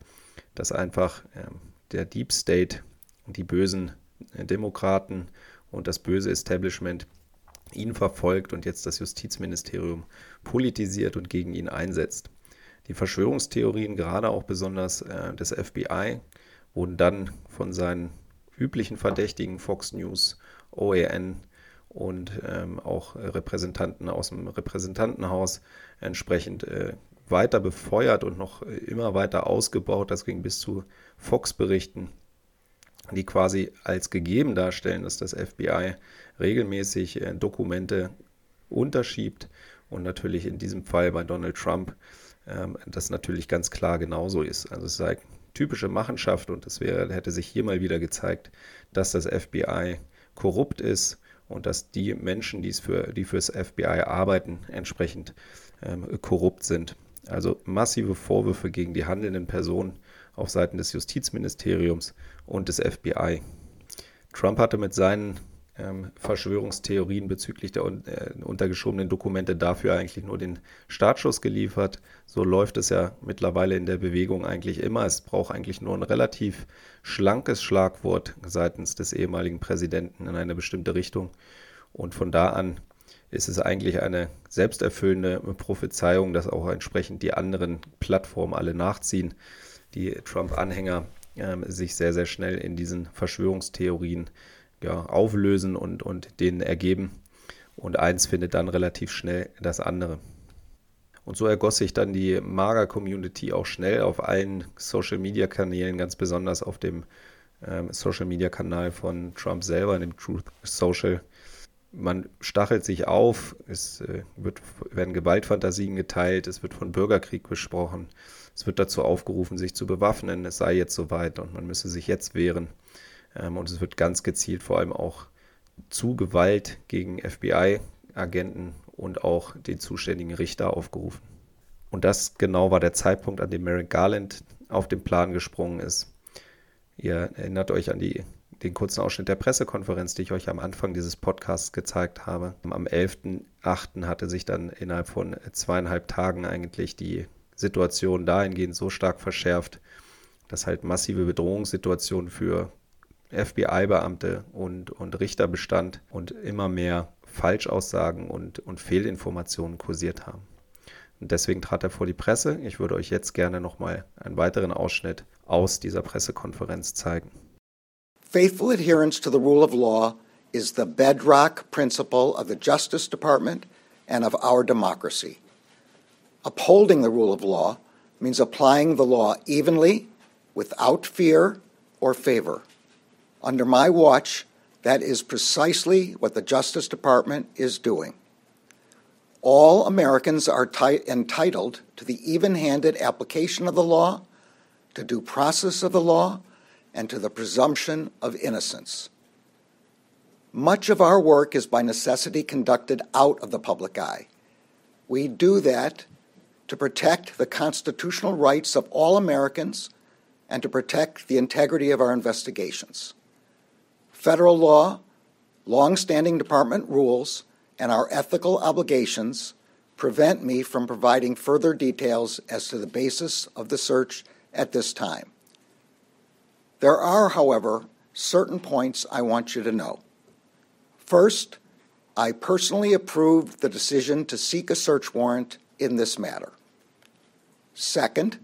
dass einfach ähm, der Deep State, die bösen äh, Demokraten und das böse Establishment ihn verfolgt und jetzt das Justizministerium politisiert und gegen ihn einsetzt. Die Verschwörungstheorien, gerade auch besonders äh, des FBI, wurden dann von seinen üblichen Verdächtigen Fox News, OAN und ähm, auch Repräsentanten aus dem Repräsentantenhaus entsprechend äh, weiter befeuert und noch immer weiter ausgebaut. Das ging bis zu Fox-Berichten, die quasi als gegeben darstellen, dass das FBI regelmäßig äh, Dokumente unterschiebt und natürlich in diesem Fall bei Donald Trump ähm, das natürlich ganz klar genauso ist. Also es sei typische Machenschaft und es wäre, hätte sich hier mal wieder gezeigt, dass das FBI korrupt ist und dass die Menschen, die, es für, die fürs FBI arbeiten, entsprechend ähm, korrupt sind. Also massive Vorwürfe gegen die handelnden Personen auf Seiten des Justizministeriums und des FBI. Trump hatte mit seinen ähm, Verschwörungstheorien bezüglich der äh, untergeschobenen Dokumente dafür eigentlich nur den Startschuss geliefert. So läuft es ja mittlerweile in der Bewegung eigentlich immer. Es braucht eigentlich nur ein relativ schlankes Schlagwort seitens des ehemaligen Präsidenten in eine bestimmte Richtung. Und von da an ist es eigentlich eine selbsterfüllende Prophezeiung, dass auch entsprechend die anderen Plattformen alle nachziehen. Die Trump-Anhänger äh, sich sehr, sehr schnell in diesen Verschwörungstheorien ja, auflösen und, und denen ergeben. Und eins findet dann relativ schnell das andere. Und so ergoss sich dann die Mager-Community auch schnell auf allen Social-Media-Kanälen, ganz besonders auf dem ähm, Social-Media-Kanal von Trump selber, dem Truth Social. Man stachelt sich auf, es äh, wird, werden Gewaltfantasien geteilt, es wird von Bürgerkrieg gesprochen, es wird dazu aufgerufen, sich zu bewaffnen, es sei jetzt soweit und man müsse sich jetzt wehren. Ähm, und es wird ganz gezielt vor allem auch zu Gewalt gegen FBI-Agenten und auch den zuständigen Richter aufgerufen. Und das genau war der Zeitpunkt, an dem Merrick Garland auf den Plan gesprungen ist. Ihr erinnert euch an die, den kurzen Ausschnitt der Pressekonferenz, die ich euch am Anfang dieses Podcasts gezeigt habe. Am 11.08. hatte sich dann innerhalb von zweieinhalb Tagen eigentlich die Situation dahingehend so stark verschärft, dass halt massive Bedrohungssituationen für FBI-Beamte und, und Richter bestand und immer mehr Falschaussagen und, und Fehlinformationen kursiert haben. Und deswegen trat er vor die Presse. Ich würde euch jetzt gerne nochmal einen weiteren Ausschnitt aus dieser Pressekonferenz zeigen. Faithful adherence to the rule of law is the bedrock principle of the Justice Department and of our democracy. Upholding the rule of law means applying the law evenly, without fear or favor. Under my watch, that is precisely what the Justice Department is doing. All Americans are t- entitled to the even handed application of the law, to due process of the law, and to the presumption of innocence. Much of our work is by necessity conducted out of the public eye. We do that to protect the constitutional rights of all Americans and to protect the integrity of our investigations. Federal law, long-standing department rules, and our ethical obligations prevent me from providing further details as to the basis of the search at this time. There are, however, certain points I want you to know. First, I personally approved the decision to seek a search warrant in this matter. Second,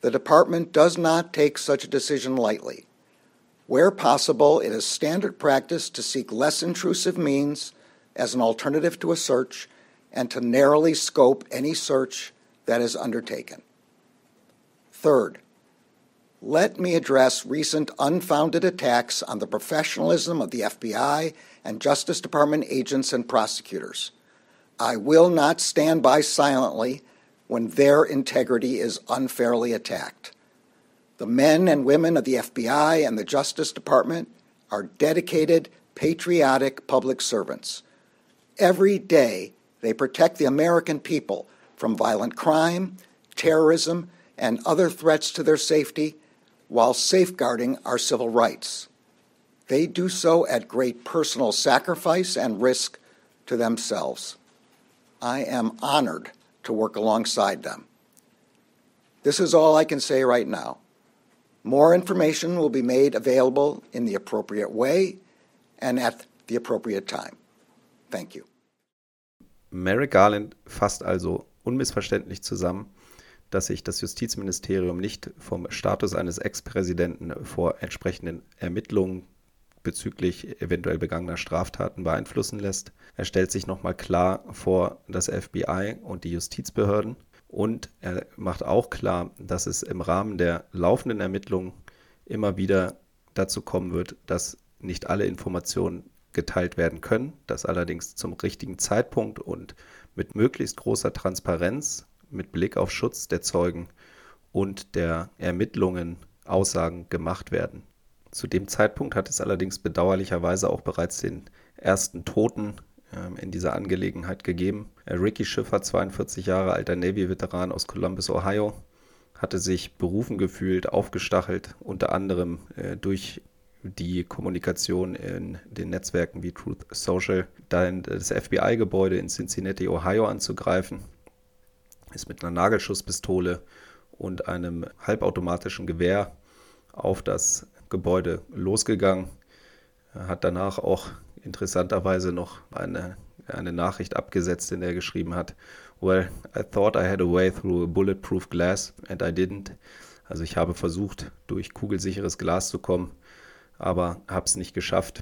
the Department does not take such a decision lightly. Where possible, it is standard practice to seek less intrusive means as an alternative to a search and to narrowly scope any search that is undertaken. Third, let me address recent unfounded attacks on the professionalism of the FBI and Justice Department agents and prosecutors. I will not stand by silently when their integrity is unfairly attacked. The men and women of the FBI and the Justice Department are dedicated, patriotic public servants. Every day, they protect the American people from violent crime, terrorism, and other threats to their safety while safeguarding our civil rights. They do so at great personal sacrifice and risk to themselves. I am honored to work alongside them. This is all I can say right now. More information will be made available in the appropriate way and at the appropriate time. Thank you. Merrick Garland fasst also unmissverständlich zusammen, dass sich das Justizministerium nicht vom Status eines Ex-Präsidenten vor entsprechenden Ermittlungen bezüglich eventuell begangener Straftaten beeinflussen lässt. Er stellt sich nochmal klar vor das FBI und die Justizbehörden und er macht auch klar, dass es im Rahmen der laufenden Ermittlungen immer wieder dazu kommen wird, dass nicht alle Informationen geteilt werden können, dass allerdings zum richtigen Zeitpunkt und mit möglichst großer Transparenz, mit Blick auf Schutz der Zeugen und der Ermittlungen Aussagen gemacht werden. Zu dem Zeitpunkt hat es allerdings bedauerlicherweise auch bereits den ersten Toten ähm, in dieser Angelegenheit gegeben. Äh, Ricky Schiffer, 42 Jahre alter Navy-Veteran aus Columbus, Ohio, hatte sich berufen gefühlt, aufgestachelt, unter anderem äh, durch die Kommunikation in den Netzwerken wie Truth Social, dann das FBI-Gebäude in Cincinnati, Ohio anzugreifen, ist mit einer Nagelschusspistole und einem halbautomatischen Gewehr auf das Gebäude losgegangen, hat danach auch interessanterweise noch eine, eine Nachricht abgesetzt, in der er geschrieben hat, Well, I thought I had a way through a bulletproof glass and I didn't. Also ich habe versucht, durch kugelsicheres Glas zu kommen, aber habe es nicht geschafft.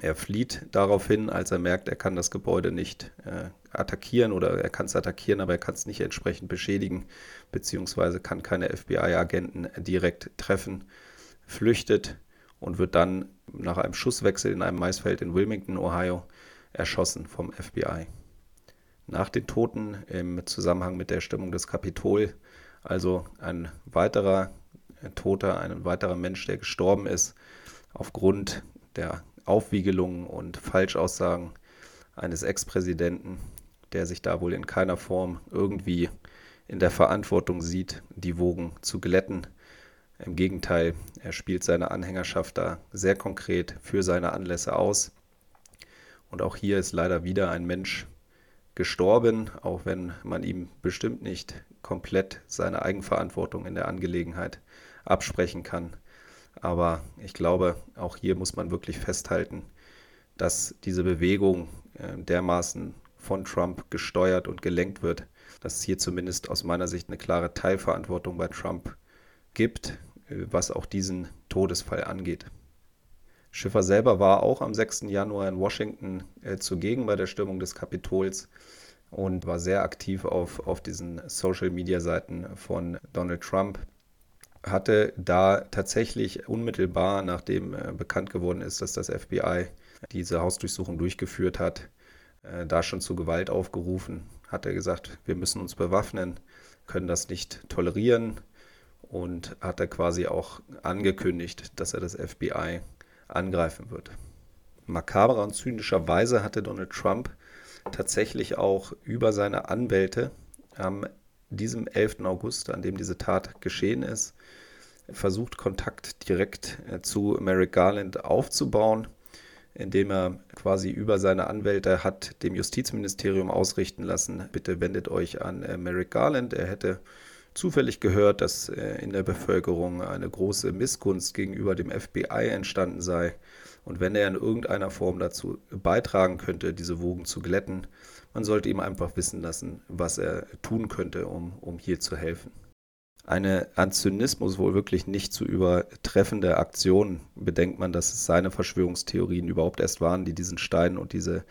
Er flieht daraufhin, als er merkt, er kann das Gebäude nicht äh, attackieren oder er kann es attackieren, aber er kann es nicht entsprechend beschädigen, beziehungsweise kann keine FBI-Agenten direkt treffen, flüchtet und wird dann nach einem Schusswechsel in einem Maisfeld in Wilmington, Ohio, erschossen vom FBI. Nach den Toten im Zusammenhang mit der Stimmung des Kapitol, also ein weiterer Toter, ein weiterer Mensch, der gestorben ist, aufgrund der Aufwiegelungen und Falschaussagen eines Ex-Präsidenten, der sich da wohl in keiner Form irgendwie in der Verantwortung sieht, die Wogen zu glätten im Gegenteil, er spielt seine Anhängerschaft da sehr konkret für seine Anlässe aus. Und auch hier ist leider wieder ein Mensch gestorben, auch wenn man ihm bestimmt nicht komplett seine Eigenverantwortung in der Angelegenheit absprechen kann. Aber ich glaube, auch hier muss man wirklich festhalten, dass diese Bewegung äh, dermaßen von Trump gesteuert und gelenkt wird, dass es hier zumindest aus meiner Sicht eine klare Teilverantwortung bei Trump gibt was auch diesen Todesfall angeht. Schiffer selber war auch am 6. Januar in Washington äh, zugegen bei der Stürmung des Kapitols und war sehr aktiv auf, auf diesen Social-Media-Seiten von Donald Trump. Hatte da tatsächlich unmittelbar, nachdem äh, bekannt geworden ist, dass das FBI diese Hausdurchsuchung durchgeführt hat, äh, da schon zu Gewalt aufgerufen. Hat er gesagt, wir müssen uns bewaffnen, können das nicht tolerieren und hat er quasi auch angekündigt, dass er das FBI angreifen wird. Makaberer und zynischerweise hatte Donald Trump tatsächlich auch über seine Anwälte am diesem 11. August, an dem diese Tat geschehen ist, versucht, Kontakt direkt äh, zu Merrick Garland aufzubauen, indem er quasi über seine Anwälte hat dem Justizministerium ausrichten lassen, bitte wendet euch an äh, Merrick Garland, er hätte zufällig gehört, dass äh, in der Bevölkerung eine große Missgunst gegenüber dem FBI entstanden sei. Und wenn er in irgendeiner Form dazu beitragen könnte, diese Wogen zu glätten, man sollte ihm einfach wissen lassen, was er tun könnte, um, um hier zu helfen. Eine an Zynismus wohl wirklich nicht zu übertreffende Aktion, bedenkt man, dass es seine Verschwörungstheorien überhaupt erst waren, die diesen Stein und diese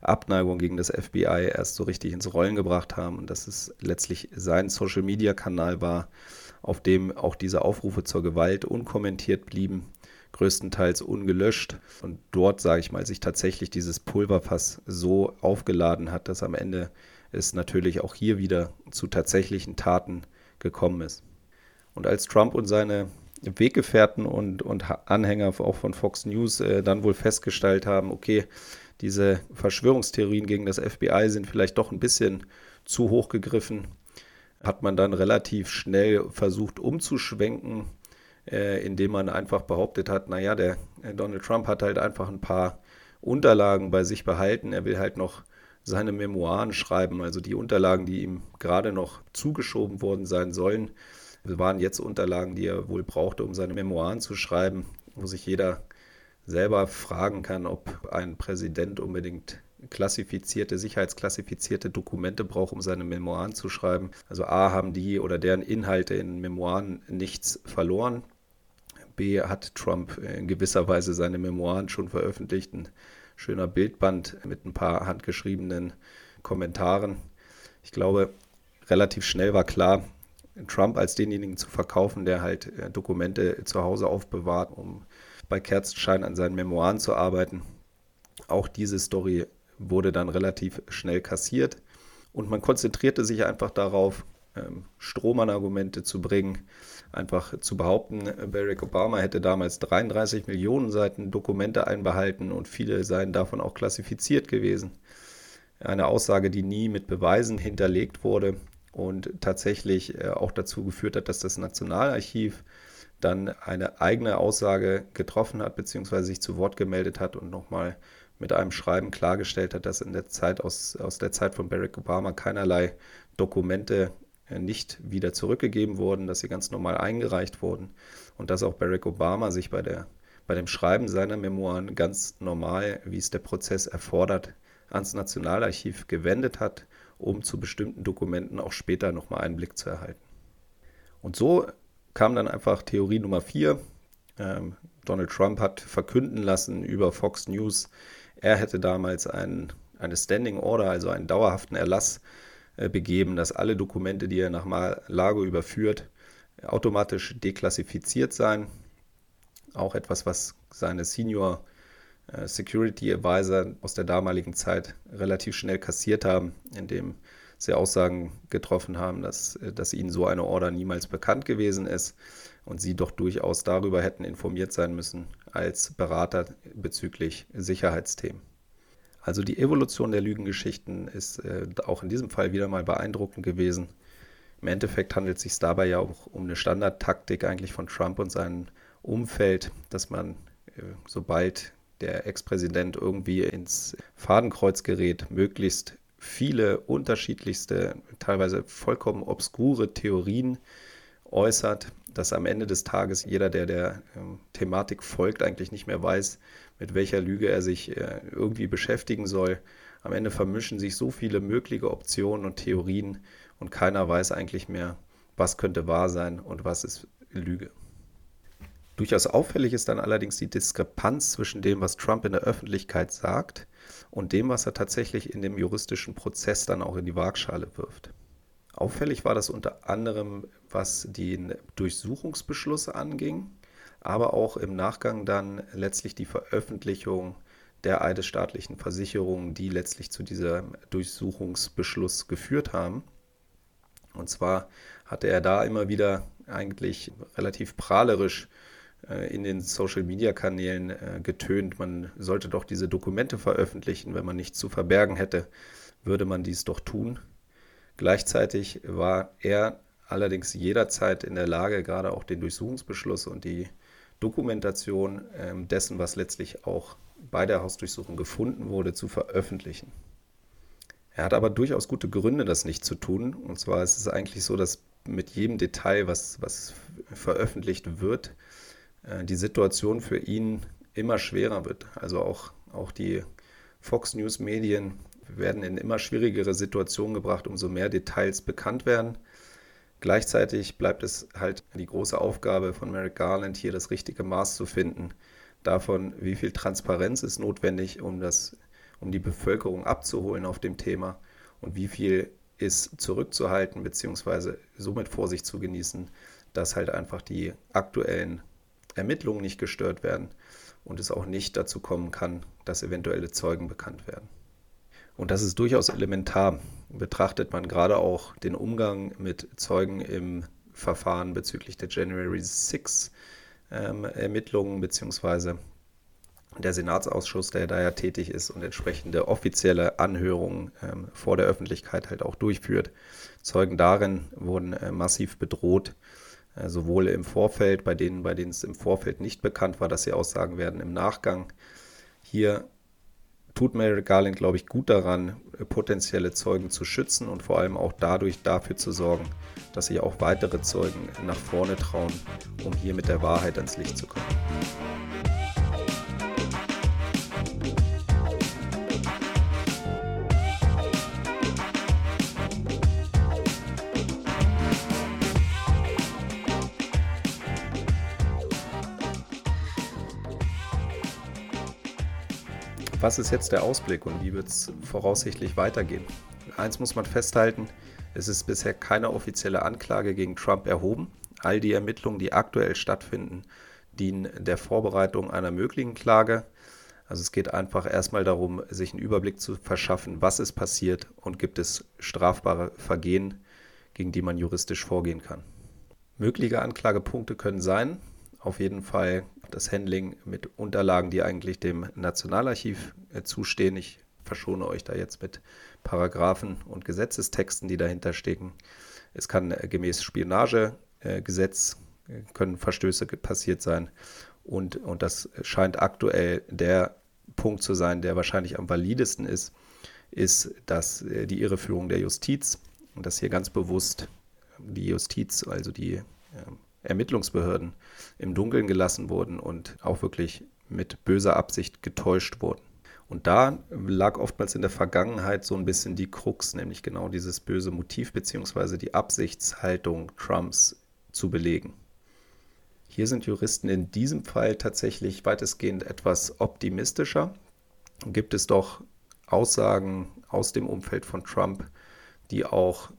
Abneigung gegen das FBI erst so richtig ins Rollen gebracht haben und dass es letztlich sein Social-Media-Kanal war, auf dem auch diese Aufrufe zur Gewalt unkommentiert blieben, größtenteils ungelöscht und dort, sage ich mal, sich tatsächlich dieses Pulverfass so aufgeladen hat, dass am Ende es natürlich auch hier wieder zu tatsächlichen Taten gekommen ist. Und als Trump und seine Weggefährten und, und Anhänger auch von Fox News äh, dann wohl festgestellt haben, okay, diese Verschwörungstheorien gegen das FBI sind vielleicht doch ein bisschen zu hoch gegriffen. Hat man dann relativ schnell versucht umzuschwenken, äh, indem man einfach behauptet hat, naja, der äh, Donald Trump hat halt einfach ein paar Unterlagen bei sich behalten. Er will halt noch seine Memoiren schreiben, also die Unterlagen, die ihm gerade noch zugeschoben worden sein sollen, waren jetzt Unterlagen, die er wohl brauchte, um seine Memoiren zu schreiben, wo sich jeder selber fragen kann, ob ein Präsident unbedingt klassifizierte, sicherheitsklassifizierte Dokumente braucht, um seine Memoiren zu schreiben. Also A haben die oder deren Inhalte in Memoiren nichts verloren. B hat Trump in gewisser Weise seine Memoiren schon veröffentlicht. Ein schöner Bildband mit ein paar handgeschriebenen Kommentaren. Ich glaube, relativ schnell war klar, Trump als denjenigen zu verkaufen, der halt äh, Dokumente zu Hause aufbewahrt, um bei Kerzenschein an seinen Memoiren zu arbeiten. Auch diese Story wurde dann relativ schnell kassiert und man konzentrierte sich einfach darauf, ähm, Strohmann-Argumente zu bringen, einfach zu behaupten, Barack Obama hätte damals 33 Millionen Seiten Dokumente einbehalten und viele seien davon auch klassifiziert gewesen. Eine Aussage, die nie mit Beweisen hinterlegt wurde und tatsächlich äh, auch dazu geführt hat, dass das Nationalarchiv dann eine eigene Aussage getroffen hat, beziehungsweise sich zu Wort gemeldet hat und nochmal mit einem Schreiben klargestellt hat, dass in der Zeit aus, aus der Zeit von Barack Obama keinerlei Dokumente äh, nicht wieder zurückgegeben wurden, dass sie ganz normal eingereicht wurden und dass auch Barack Obama sich bei, der, bei dem Schreiben seiner Memoiren ganz normal, wie es der Prozess erfordert, ans Nationalarchiv gewendet hat, um zu bestimmten Dokumenten auch später nochmal einen Blick zu erhalten. Und so kam dann einfach Theorie Nummer vier. Ähm, Donald Trump hat verkünden lassen über Fox News, er hätte damals ein, eine Standing Order, also einen dauerhaften Erlass äh, begeben, dass alle Dokumente, die er nach Mar-Lago überführt, automatisch deklassifiziert seien. Auch etwas, was seine Senior äh, Security Advisor aus der damaligen Zeit relativ schnell kassiert haben, indem sie Aussagen getroffen haben, dass, äh, dass ihnen so eine Order niemals bekannt gewesen ist und sie doch durchaus darüber hätten informiert sein müssen als Berater bezüglich Sicherheitsthemen. Also die Evolution der Lügengeschichten ist äh, auch in diesem Fall wieder mal beeindruckend gewesen. Im Endeffekt handelt es sich dabei ja auch um eine Standardtaktik eigentlich von Trump und seinem Umfeld, dass man, äh, sobald der Ex-Präsident irgendwie ins Fadenkreuz gerät, möglichst viele unterschiedlichste, teilweise vollkommen obskure Theorien äußert, dass am Ende des Tages jeder, der der ähm, Thematik folgt, eigentlich nicht mehr weiß, mit welcher Lüge er sich äh, irgendwie beschäftigen soll. Am Ende vermischen sich so viele mögliche Optionen und Theorien und keiner weiß eigentlich mehr, was könnte wahr sein und was ist Lüge. Durchaus auffällig ist dann allerdings die Diskrepanz zwischen dem, was Trump in der Öffentlichkeit sagt und dem, was er tatsächlich in dem juristischen Prozess dann auch in die Waagschale wirft. Auffällig war das unter anderem, was den Durchsuchungsbeschluss anging, aber auch im Nachgang dann letztlich die Veröffentlichung der eidesstaatlichen Versicherungen, die letztlich zu diesem Durchsuchungsbeschluss geführt haben. Und zwar hatte er da immer wieder eigentlich relativ prahlerisch in den Social-Media-Kanälen äh, getönt, man sollte doch diese Dokumente veröffentlichen, wenn man nichts zu verbergen hätte, würde man dies doch tun. Gleichzeitig war er allerdings jederzeit in der Lage, gerade auch den Durchsuchungsbeschluss und die Dokumentation ähm, dessen, was letztlich auch bei der Hausdurchsuchung gefunden wurde, zu veröffentlichen. Er hat aber durchaus gute Gründe, das nicht zu tun. Und zwar ist es eigentlich so, dass mit jedem Detail, was, was veröffentlicht wird, äh, die Situation für ihn immer schwerer wird. Also auch, auch die Fox News Medien werden in immer schwierigere Situationen gebracht, umso mehr Details bekannt werden. Gleichzeitig bleibt es halt die große Aufgabe von Merrick Garland, hier das richtige Maß zu finden, davon, wie viel Transparenz ist notwendig, um, das, um die Bevölkerung abzuholen auf dem Thema und wie viel ist zurückzuhalten, beziehungsweise somit Vorsicht zu genießen, dass halt einfach die aktuellen Ermittlungen nicht gestört werden und es auch nicht dazu kommen kann, dass eventuelle Zeugen bekannt werden. Und das ist durchaus elementar. Betrachtet man gerade auch den Umgang mit Zeugen im Verfahren bezüglich der January 6 ähm, Ermittlungen, beziehungsweise der Senatsausschuss, der da ja tätig ist und entsprechende offizielle Anhörungen ähm, vor der Öffentlichkeit halt auch durchführt. Zeugen darin wurden äh, massiv bedroht, sowohl im Vorfeld, bei denen, bei denen es im Vorfeld nicht bekannt war, dass sie aussagen werden, im Nachgang. Hier tut Merrick Garland, glaube ich, gut daran, äh, potenzielle Zeugen zu schützen und vor allem auch dadurch dafür zu sorgen, dass sich auch weitere Zeugen nach vorne trauen, um hier mit der Wahrheit ans Licht zu kommen. Was ist jetzt der Ausblick und wie wird es voraussichtlich weitergehen? Eins muss man festhalten, es ist bisher keine offizielle Anklage gegen Trump erhoben. All die Ermittlungen, die aktuell stattfinden, dienen der Vorbereitung einer möglichen Klage. Also es geht einfach erstmal darum, sich einen Überblick zu verschaffen, was ist passiert und gibt es strafbare Vergehen, gegen die man juristisch vorgehen kann. Mögliche Anklagepunkte können sein, auf jeden Fall das Handling mit Unterlagen, die eigentlich dem Nationalarchiv äh, zustehen. Ich verschone euch da jetzt mit Paragraphen und Gesetzestexten, die dahinter stecken. Es kann äh, gemäß Spionagegesetz äh, können Verstöße passiert sein. Und, und das scheint aktuell der Punkt zu sein, der wahrscheinlich am validesten ist, ist, dass die Irreführung der Justiz und dass hier ganz bewusst die Justiz, also die ähm, Ermittlungsbehörden im Dunkeln gelassen wurden und auch wirklich mit böser Absicht getäuscht wurden. Und da lag oftmals in der Vergangenheit so ein bisschen die Krux, nämlich genau dieses böse Motiv bzw. die Absichtshaltung Trumps zu belegen. Hier sind Juristen in diesem Fall tatsächlich weitestgehend etwas optimistischer. Gibt es doch Aussagen aus dem Umfeld von Trump, die auch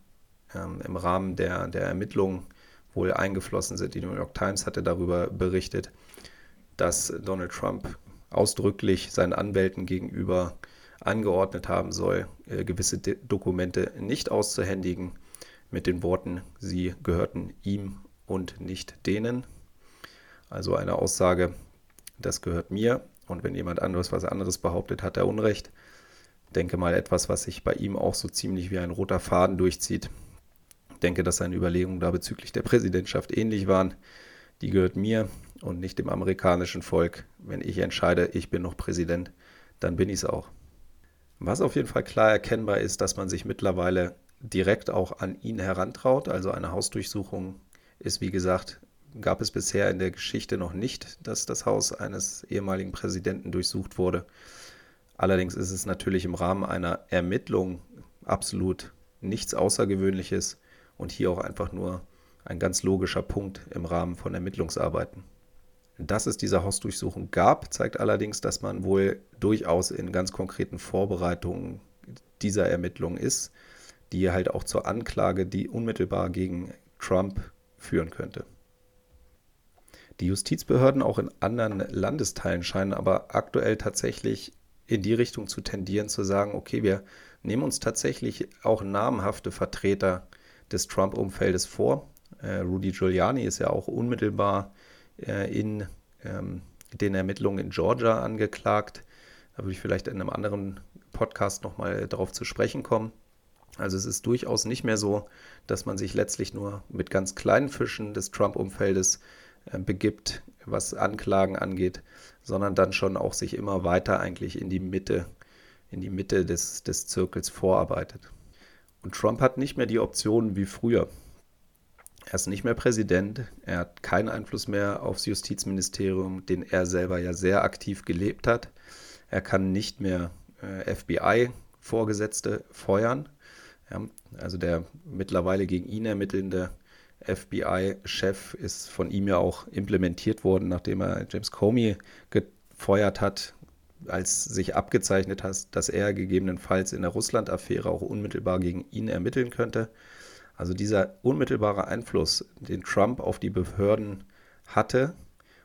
ähm, im Rahmen der, der Ermittlungen wohl eingeflossen sind. Die New York Times hatte darüber berichtet, dass Donald Trump ausdrücklich seinen Anwälten gegenüber angeordnet haben soll, äh, gewisse Dokumente nicht auszuhändigen, mit den Worten, sie gehörten ihm und nicht denen. Also eine Aussage, das gehört mir und wenn jemand anderes was anderes behauptet, hat er Unrecht. Denke mal etwas, was sich bei ihm auch so ziemlich wie ein roter Faden durchzieht denke, dass seine Überlegungen da bezüglich der Präsidentschaft ähnlich waren. Die gehört mir und nicht dem amerikanischen Volk. Wenn ich entscheide, ich bin noch Präsident, dann bin ich es auch. Was auf jeden Fall klar erkennbar ist, dass man sich mittlerweile direkt auch an ihn herantraut. Also eine Hausdurchsuchung ist, wie gesagt, gab es bisher in der Geschichte noch nicht, dass das Haus eines ehemaligen Präsidenten durchsucht wurde. Allerdings ist es natürlich im Rahmen einer Ermittlung absolut nichts Außergewöhnliches und hier auch einfach nur ein ganz logischer Punkt im Rahmen von Ermittlungsarbeiten. Dass es diese Hausdurchsuchung gab, zeigt allerdings, dass man wohl durchaus in ganz konkreten Vorbereitungen dieser Ermittlungen ist, die halt auch zur Anklage, die unmittelbar gegen Trump führen könnte. Die Justizbehörden auch in anderen Landesteilen scheinen aber aktuell tatsächlich in die Richtung zu tendieren, zu sagen, okay, wir nehmen uns tatsächlich auch namhafte Vertreter des Trump-Umfeldes vor. Äh, Rudy Giuliani ist ja auch unmittelbar äh, in ähm, den Ermittlungen in Georgia angeklagt. Da würde ich vielleicht in einem anderen Podcast nochmal darauf zu sprechen kommen. Also es ist durchaus nicht mehr so, dass man sich letztlich nur mit ganz kleinen Fischen des Trump-Umfeldes äh, begibt, was Anklagen angeht, sondern dann schon auch sich immer weiter eigentlich in die Mitte, in die Mitte des, des Zirkels vorarbeitet. Und Trump hat nicht mehr die Optionen wie früher. Er ist nicht mehr Präsident, er hat keinen Einfluss mehr aufs Justizministerium, den er selber ja sehr aktiv gelebt hat. Er kann nicht mehr äh, FBI-Vorgesetzte feuern. Ja, also der mittlerweile gegen ihn ermittelnde FBI-Chef ist von ihm ja auch implementiert worden, nachdem er James Comey gefeuert hat als sich abgezeichnet hat, dass er gegebenenfalls in der Russland-Affäre auch unmittelbar gegen ihn ermitteln könnte. Also dieser unmittelbare Einfluss, den Trump auf die Behörden hatte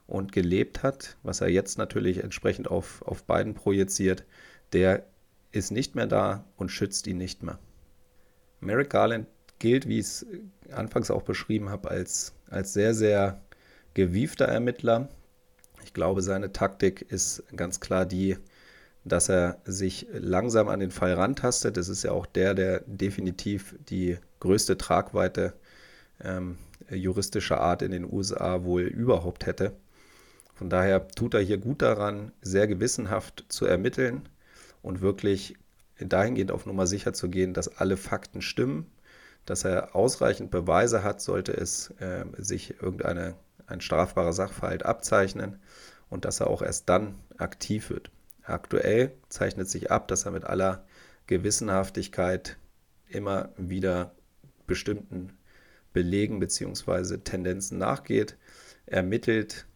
und gelebt hat, was er jetzt natürlich entsprechend auf, auf Biden projiziert, der ist nicht mehr da und schützt ihn nicht mehr. Merrick Garland gilt, wie ich es anfangs auch beschrieben habe, als, als sehr, sehr gewiefter Ermittler, Ich glaube, seine Taktik ist ganz klar die, dass er sich langsam an den Fall rantastet. Das ist ja auch der, der definitiv die größte Tragweite ähm, juristischer Art in den USA wohl überhaupt hätte. Von daher tut er hier gut daran, sehr gewissenhaft zu ermitteln und wirklich dahingehend auf Nummer sicher zu gehen, dass alle Fakten stimmen, dass er ausreichend Beweise hat, sollte es äh, sich irgendeine ein strafbarer Sachverhalt abzeichnen und dass er auch erst dann aktiv wird. Aktuell zeichnet sich ab, dass er mit aller Gewissenhaftigkeit immer wieder bestimmten Belegen bzw. Tendenzen nachgeht, ermittelt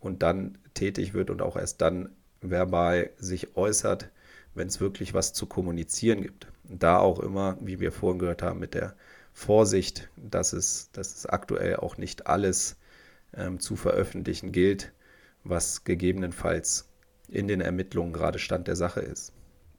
und dann tätig wird und auch erst dann verbal sich äußert, wenn es wirklich was zu kommunizieren gibt. Da auch immer, wie wir vorhin gehört haben, mit der Vorsicht, dass es, dass es aktuell auch nicht alles ähm, zu veröffentlichen gilt, was gegebenenfalls in den Ermittlungen gerade Stand der Sache ist.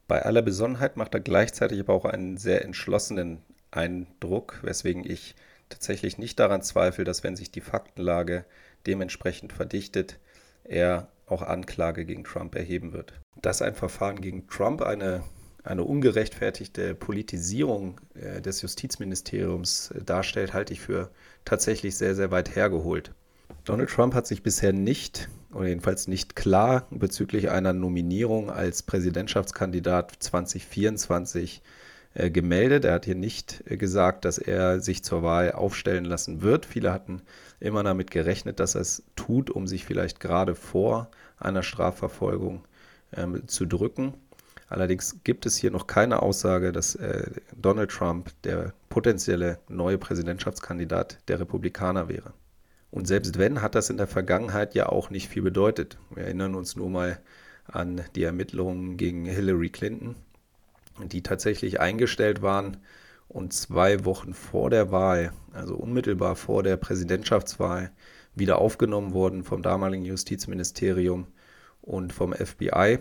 Bei aller Besonnenheit macht er gleichzeitig aber auch einen sehr entschlossenen Eindruck, weswegen ich tatsächlich nicht daran zweifle, dass wenn sich die Faktenlage dementsprechend verdichtet, er auch Anklage gegen Trump erheben wird. Dass ein Verfahren gegen Trump eine, eine ungerechtfertigte Politisierung äh, des Justizministeriums äh, darstellt, halte ich für tatsächlich sehr, sehr weit hergeholt. Donald Trump hat sich bisher nicht, oder jedenfalls nicht klar, bezüglich einer Nominierung als Präsidentschaftskandidat 2024 äh, gemeldet. Er hat hier nicht äh, gesagt, dass er sich zur Wahl aufstellen lassen wird. Viele hatten immer damit gerechnet, dass er es tut, um sich vielleicht gerade vor einer Strafverfolgung ähm, zu drücken. Allerdings gibt es hier noch keine Aussage, dass äh, Donald Trump der potenzielle neue Präsidentschaftskandidat der Republikaner wäre. Und selbst wenn, hat das in der Vergangenheit ja auch nicht viel bedeutet. Wir erinnern uns nur mal an die Ermittlungen gegen Hillary Clinton, die tatsächlich eingestellt waren und zwei Wochen vor der Wahl, also unmittelbar vor der Präsidentschaftswahl, wieder aufgenommen wurden vom damaligen Justizministerium und vom FBI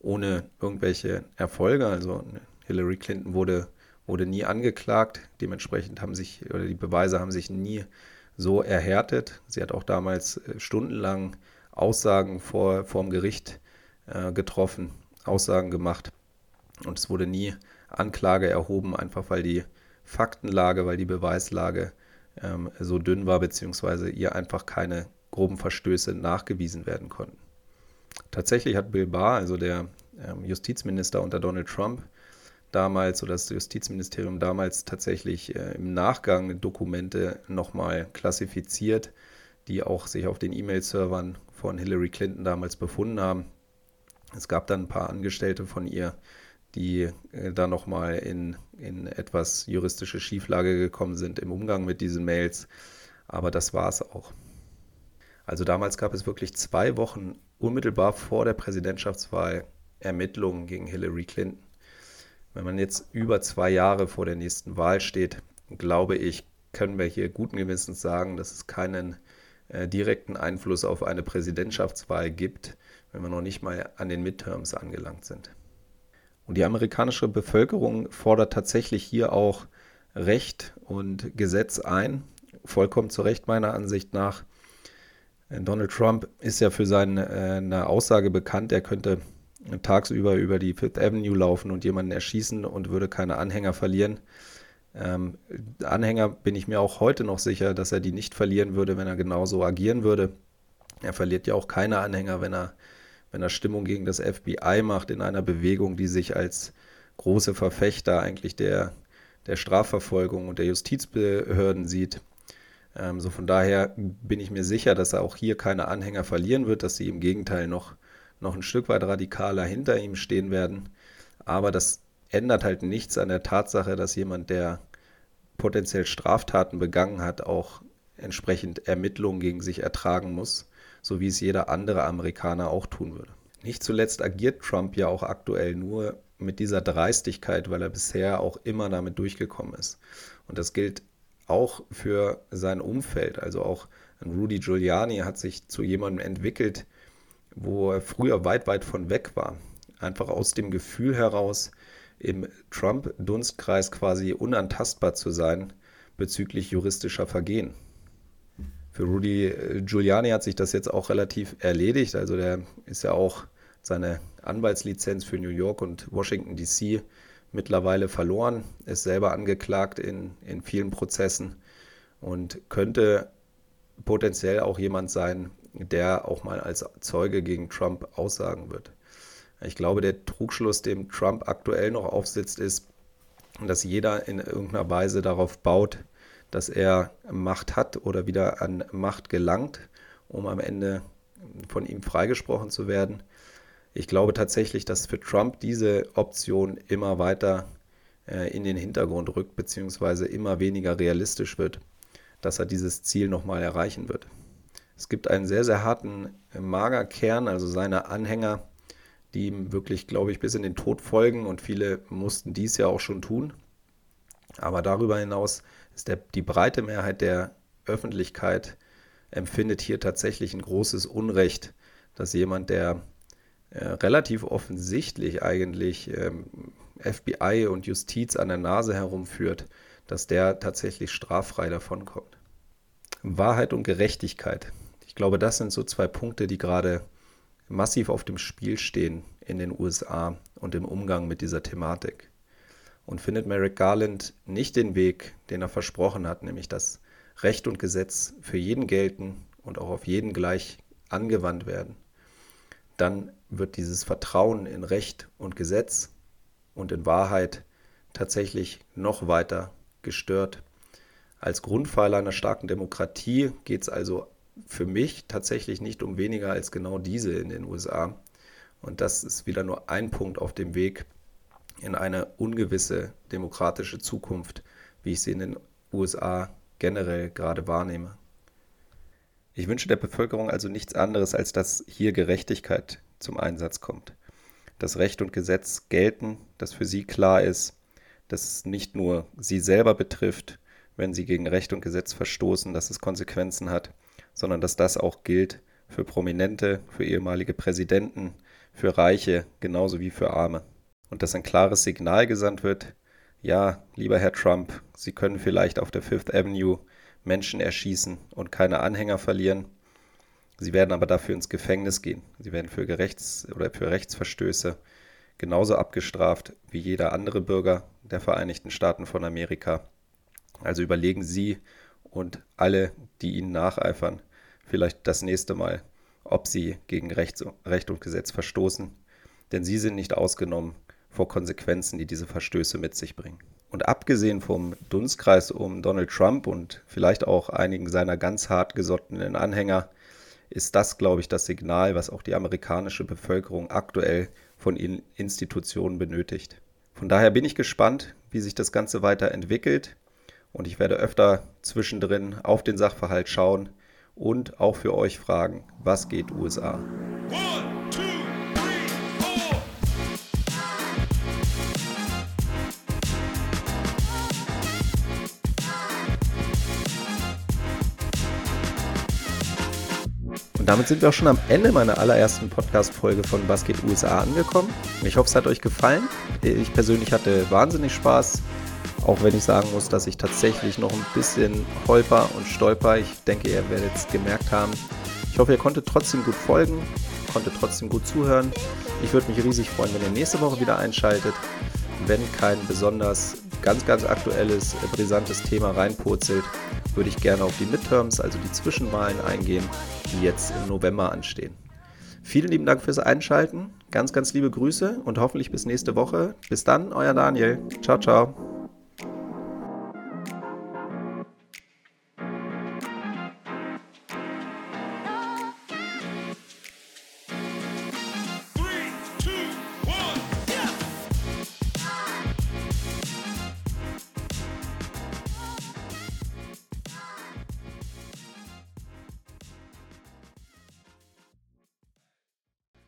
ohne irgendwelche Erfolge. Also Hillary Clinton wurde, wurde nie angeklagt. Dementsprechend haben sich, oder die Beweise haben sich nie so erhärtet. Sie hat auch damals äh, stundenlang Aussagen vor, vor Gericht äh, getroffen, Aussagen gemacht. Und es wurde nie Anklage erhoben, einfach weil die Faktenlage, weil die Beweislage ähm, so dünn war, beziehungsweise ihr einfach keine groben Verstöße nachgewiesen werden konnten. Tatsächlich hat Bill Barr, also der ähm, Justizminister unter Donald Trump, damals oder das Justizministerium damals tatsächlich äh, im Nachgang Dokumente nochmal klassifiziert, die auch sich auf den E-Mail-Servern von Hillary Clinton damals befunden haben. Es gab dann ein paar Angestellte von ihr, die äh, da nochmal in, in etwas juristische Schieflage gekommen sind im Umgang mit diesen Mails. Aber das war es auch. Also damals gab es wirklich zwei Wochen unmittelbar vor der Präsidentschaftswahl Ermittlungen gegen Hillary Clinton. Wenn man jetzt über zwei Jahre vor der nächsten Wahl steht, glaube ich, können wir hier guten Gewissens sagen, dass es keinen äh, direkten Einfluss auf eine Präsidentschaftswahl gibt, wenn wir noch nicht mal an den Midterms angelangt sind. Und die amerikanische Bevölkerung fordert tatsächlich hier auch Recht und Gesetz ein, vollkommen zu Recht meiner Ansicht nach. Donald Trump ist ja für seine äh, Aussage bekannt, er könnte tagsüber über die Fifth Avenue laufen und jemanden erschießen und würde keine Anhänger verlieren. Ähm, Anhänger bin ich mir auch heute noch sicher, dass er die nicht verlieren würde, wenn er genauso agieren würde. Er verliert ja auch keine Anhänger, wenn er, wenn er Stimmung gegen das FBI macht in einer Bewegung, die sich als große Verfechter eigentlich der, der Strafverfolgung und der Justizbehörden sieht. Ähm, so von daher bin ich mir sicher, dass er auch hier keine Anhänger verlieren wird, dass sie im Gegenteil noch noch ein Stück weit radikaler hinter ihm stehen werden. Aber das ändert halt nichts an der Tatsache, dass jemand, der potenziell Straftaten begangen hat, auch entsprechend Ermittlungen gegen sich ertragen muss, so wie es jeder andere Amerikaner auch tun würde. Nicht zuletzt agiert Trump ja auch aktuell nur mit dieser Dreistigkeit, weil er bisher auch immer damit durchgekommen ist. Und das gilt auch für sein Umfeld. Also auch Rudy Giuliani hat sich zu jemandem entwickelt, wo er früher weit, weit von weg war. Einfach aus dem Gefühl heraus, im Trump-Dunstkreis quasi unantastbar zu sein bezüglich juristischer Vergehen. Für Rudy äh, Giuliani hat sich das jetzt auch relativ erledigt. Also der ist ja auch seine Anwaltslizenz für New York und Washington DC mittlerweile verloren, ist selber angeklagt in, in vielen Prozessen und könnte potenziell auch jemand sein, der auch mal als Zeuge gegen Trump aussagen wird. Ich glaube, der Trugschluss, dem Trump aktuell noch aufsitzt, ist, dass jeder in irgendeiner Weise darauf baut, dass er Macht hat oder wieder an Macht gelangt, um am Ende von ihm freigesprochen zu werden. Ich glaube tatsächlich, dass für Trump diese Option immer weiter äh, in den Hintergrund rückt, beziehungsweise immer weniger realistisch wird, dass er dieses Ziel nochmal erreichen wird. Es gibt einen sehr, sehr harten Magerkern, also seine Anhänger, die ihm wirklich, glaube ich, bis in den Tod folgen und viele mussten dies ja auch schon tun. Aber darüber hinaus ist der, die breite Mehrheit der Öffentlichkeit empfindet hier tatsächlich ein großes Unrecht, dass jemand, der äh, relativ offensichtlich eigentlich ähm, FBI und Justiz an der Nase herumführt, dass der tatsächlich straffrei davonkommt. Wahrheit und Gerechtigkeit. Glaube, das sind so zwei Punkte, die gerade massiv auf dem Spiel stehen in den USA und im Umgang mit dieser Thematik. Und findet Merrick Garland nicht den Weg, den er versprochen hat, nämlich dass Recht und Gesetz für jeden gelten und auch auf jeden gleich angewandt werden, dann wird dieses Vertrauen in Recht und Gesetz und in Wahrheit tatsächlich noch weiter gestört. Als Grundpfeiler einer starken Demokratie geht es also für mich tatsächlich nicht um weniger als genau diese in den USA. Und das ist wieder nur ein Punkt auf dem Weg in eine ungewisse demokratische Zukunft, wie ich sie in den USA generell gerade wahrnehme. Ich wünsche der Bevölkerung also nichts anderes, als dass hier Gerechtigkeit zum Einsatz kommt. Dass Recht und Gesetz gelten, dass für sie klar ist, dass es nicht nur sie selber betrifft, wenn sie gegen Recht und Gesetz verstoßen, dass es Konsequenzen hat, sondern dass das auch gilt für Prominente, für ehemalige Präsidenten, für Reiche genauso wie für Arme. Und dass ein klares Signal gesandt wird, ja, lieber Herr Trump, Sie können vielleicht auf der Fifth Avenue Menschen erschießen und keine Anhänger verlieren. Sie werden aber dafür ins Gefängnis gehen. Sie werden für Gerechts- oder für Rechtsverstöße genauso abgestraft wie jeder andere Bürger der Vereinigten Staaten von Amerika. Also überlegen Sie und alle, die Ihnen nacheifern, vielleicht das nächste Mal, ob sie gegen Recht, Recht und Gesetz verstoßen, denn sie sind nicht ausgenommen vor Konsequenzen, die diese Verstöße mit sich bringen. Und abgesehen vom Dunstkreis um Donald Trump und vielleicht auch einigen seiner ganz hart gesottenen Anhänger, ist das, glaube ich, das Signal, was auch die amerikanische Bevölkerung aktuell von ihren Institutionen benötigt. Von daher bin ich gespannt, wie sich das Ganze weiterentwickelt und ich werde öfter zwischendrin auf den Sachverhalt schauen und auch für euch fragen, was geht USA? One, two, three, Und damit sind wir auch schon am Ende meiner allerersten Podcast-Folge von Was geht USA angekommen. Ich hoffe, es hat euch gefallen. Ich persönlich hatte wahnsinnig Spaß auch wenn ich sagen muss, dass ich tatsächlich noch ein bisschen holper und stolper. Ich denke, ihr werdet es gemerkt haben. Ich hoffe, ihr konntet trotzdem gut folgen, konntet trotzdem gut zuhören. Ich würde mich riesig freuen, wenn ihr nächste Woche wieder einschaltet. Wenn kein besonders ganz, ganz aktuelles, brisantes Thema reinpurzelt, würde ich gerne auf die Midterms, also die Zwischenwahlen eingehen, die jetzt im November anstehen. Vielen lieben Dank fürs Einschalten. Ganz, ganz liebe Grüße und hoffentlich bis nächste Woche. Bis dann, euer Daniel. Ciao, ciao.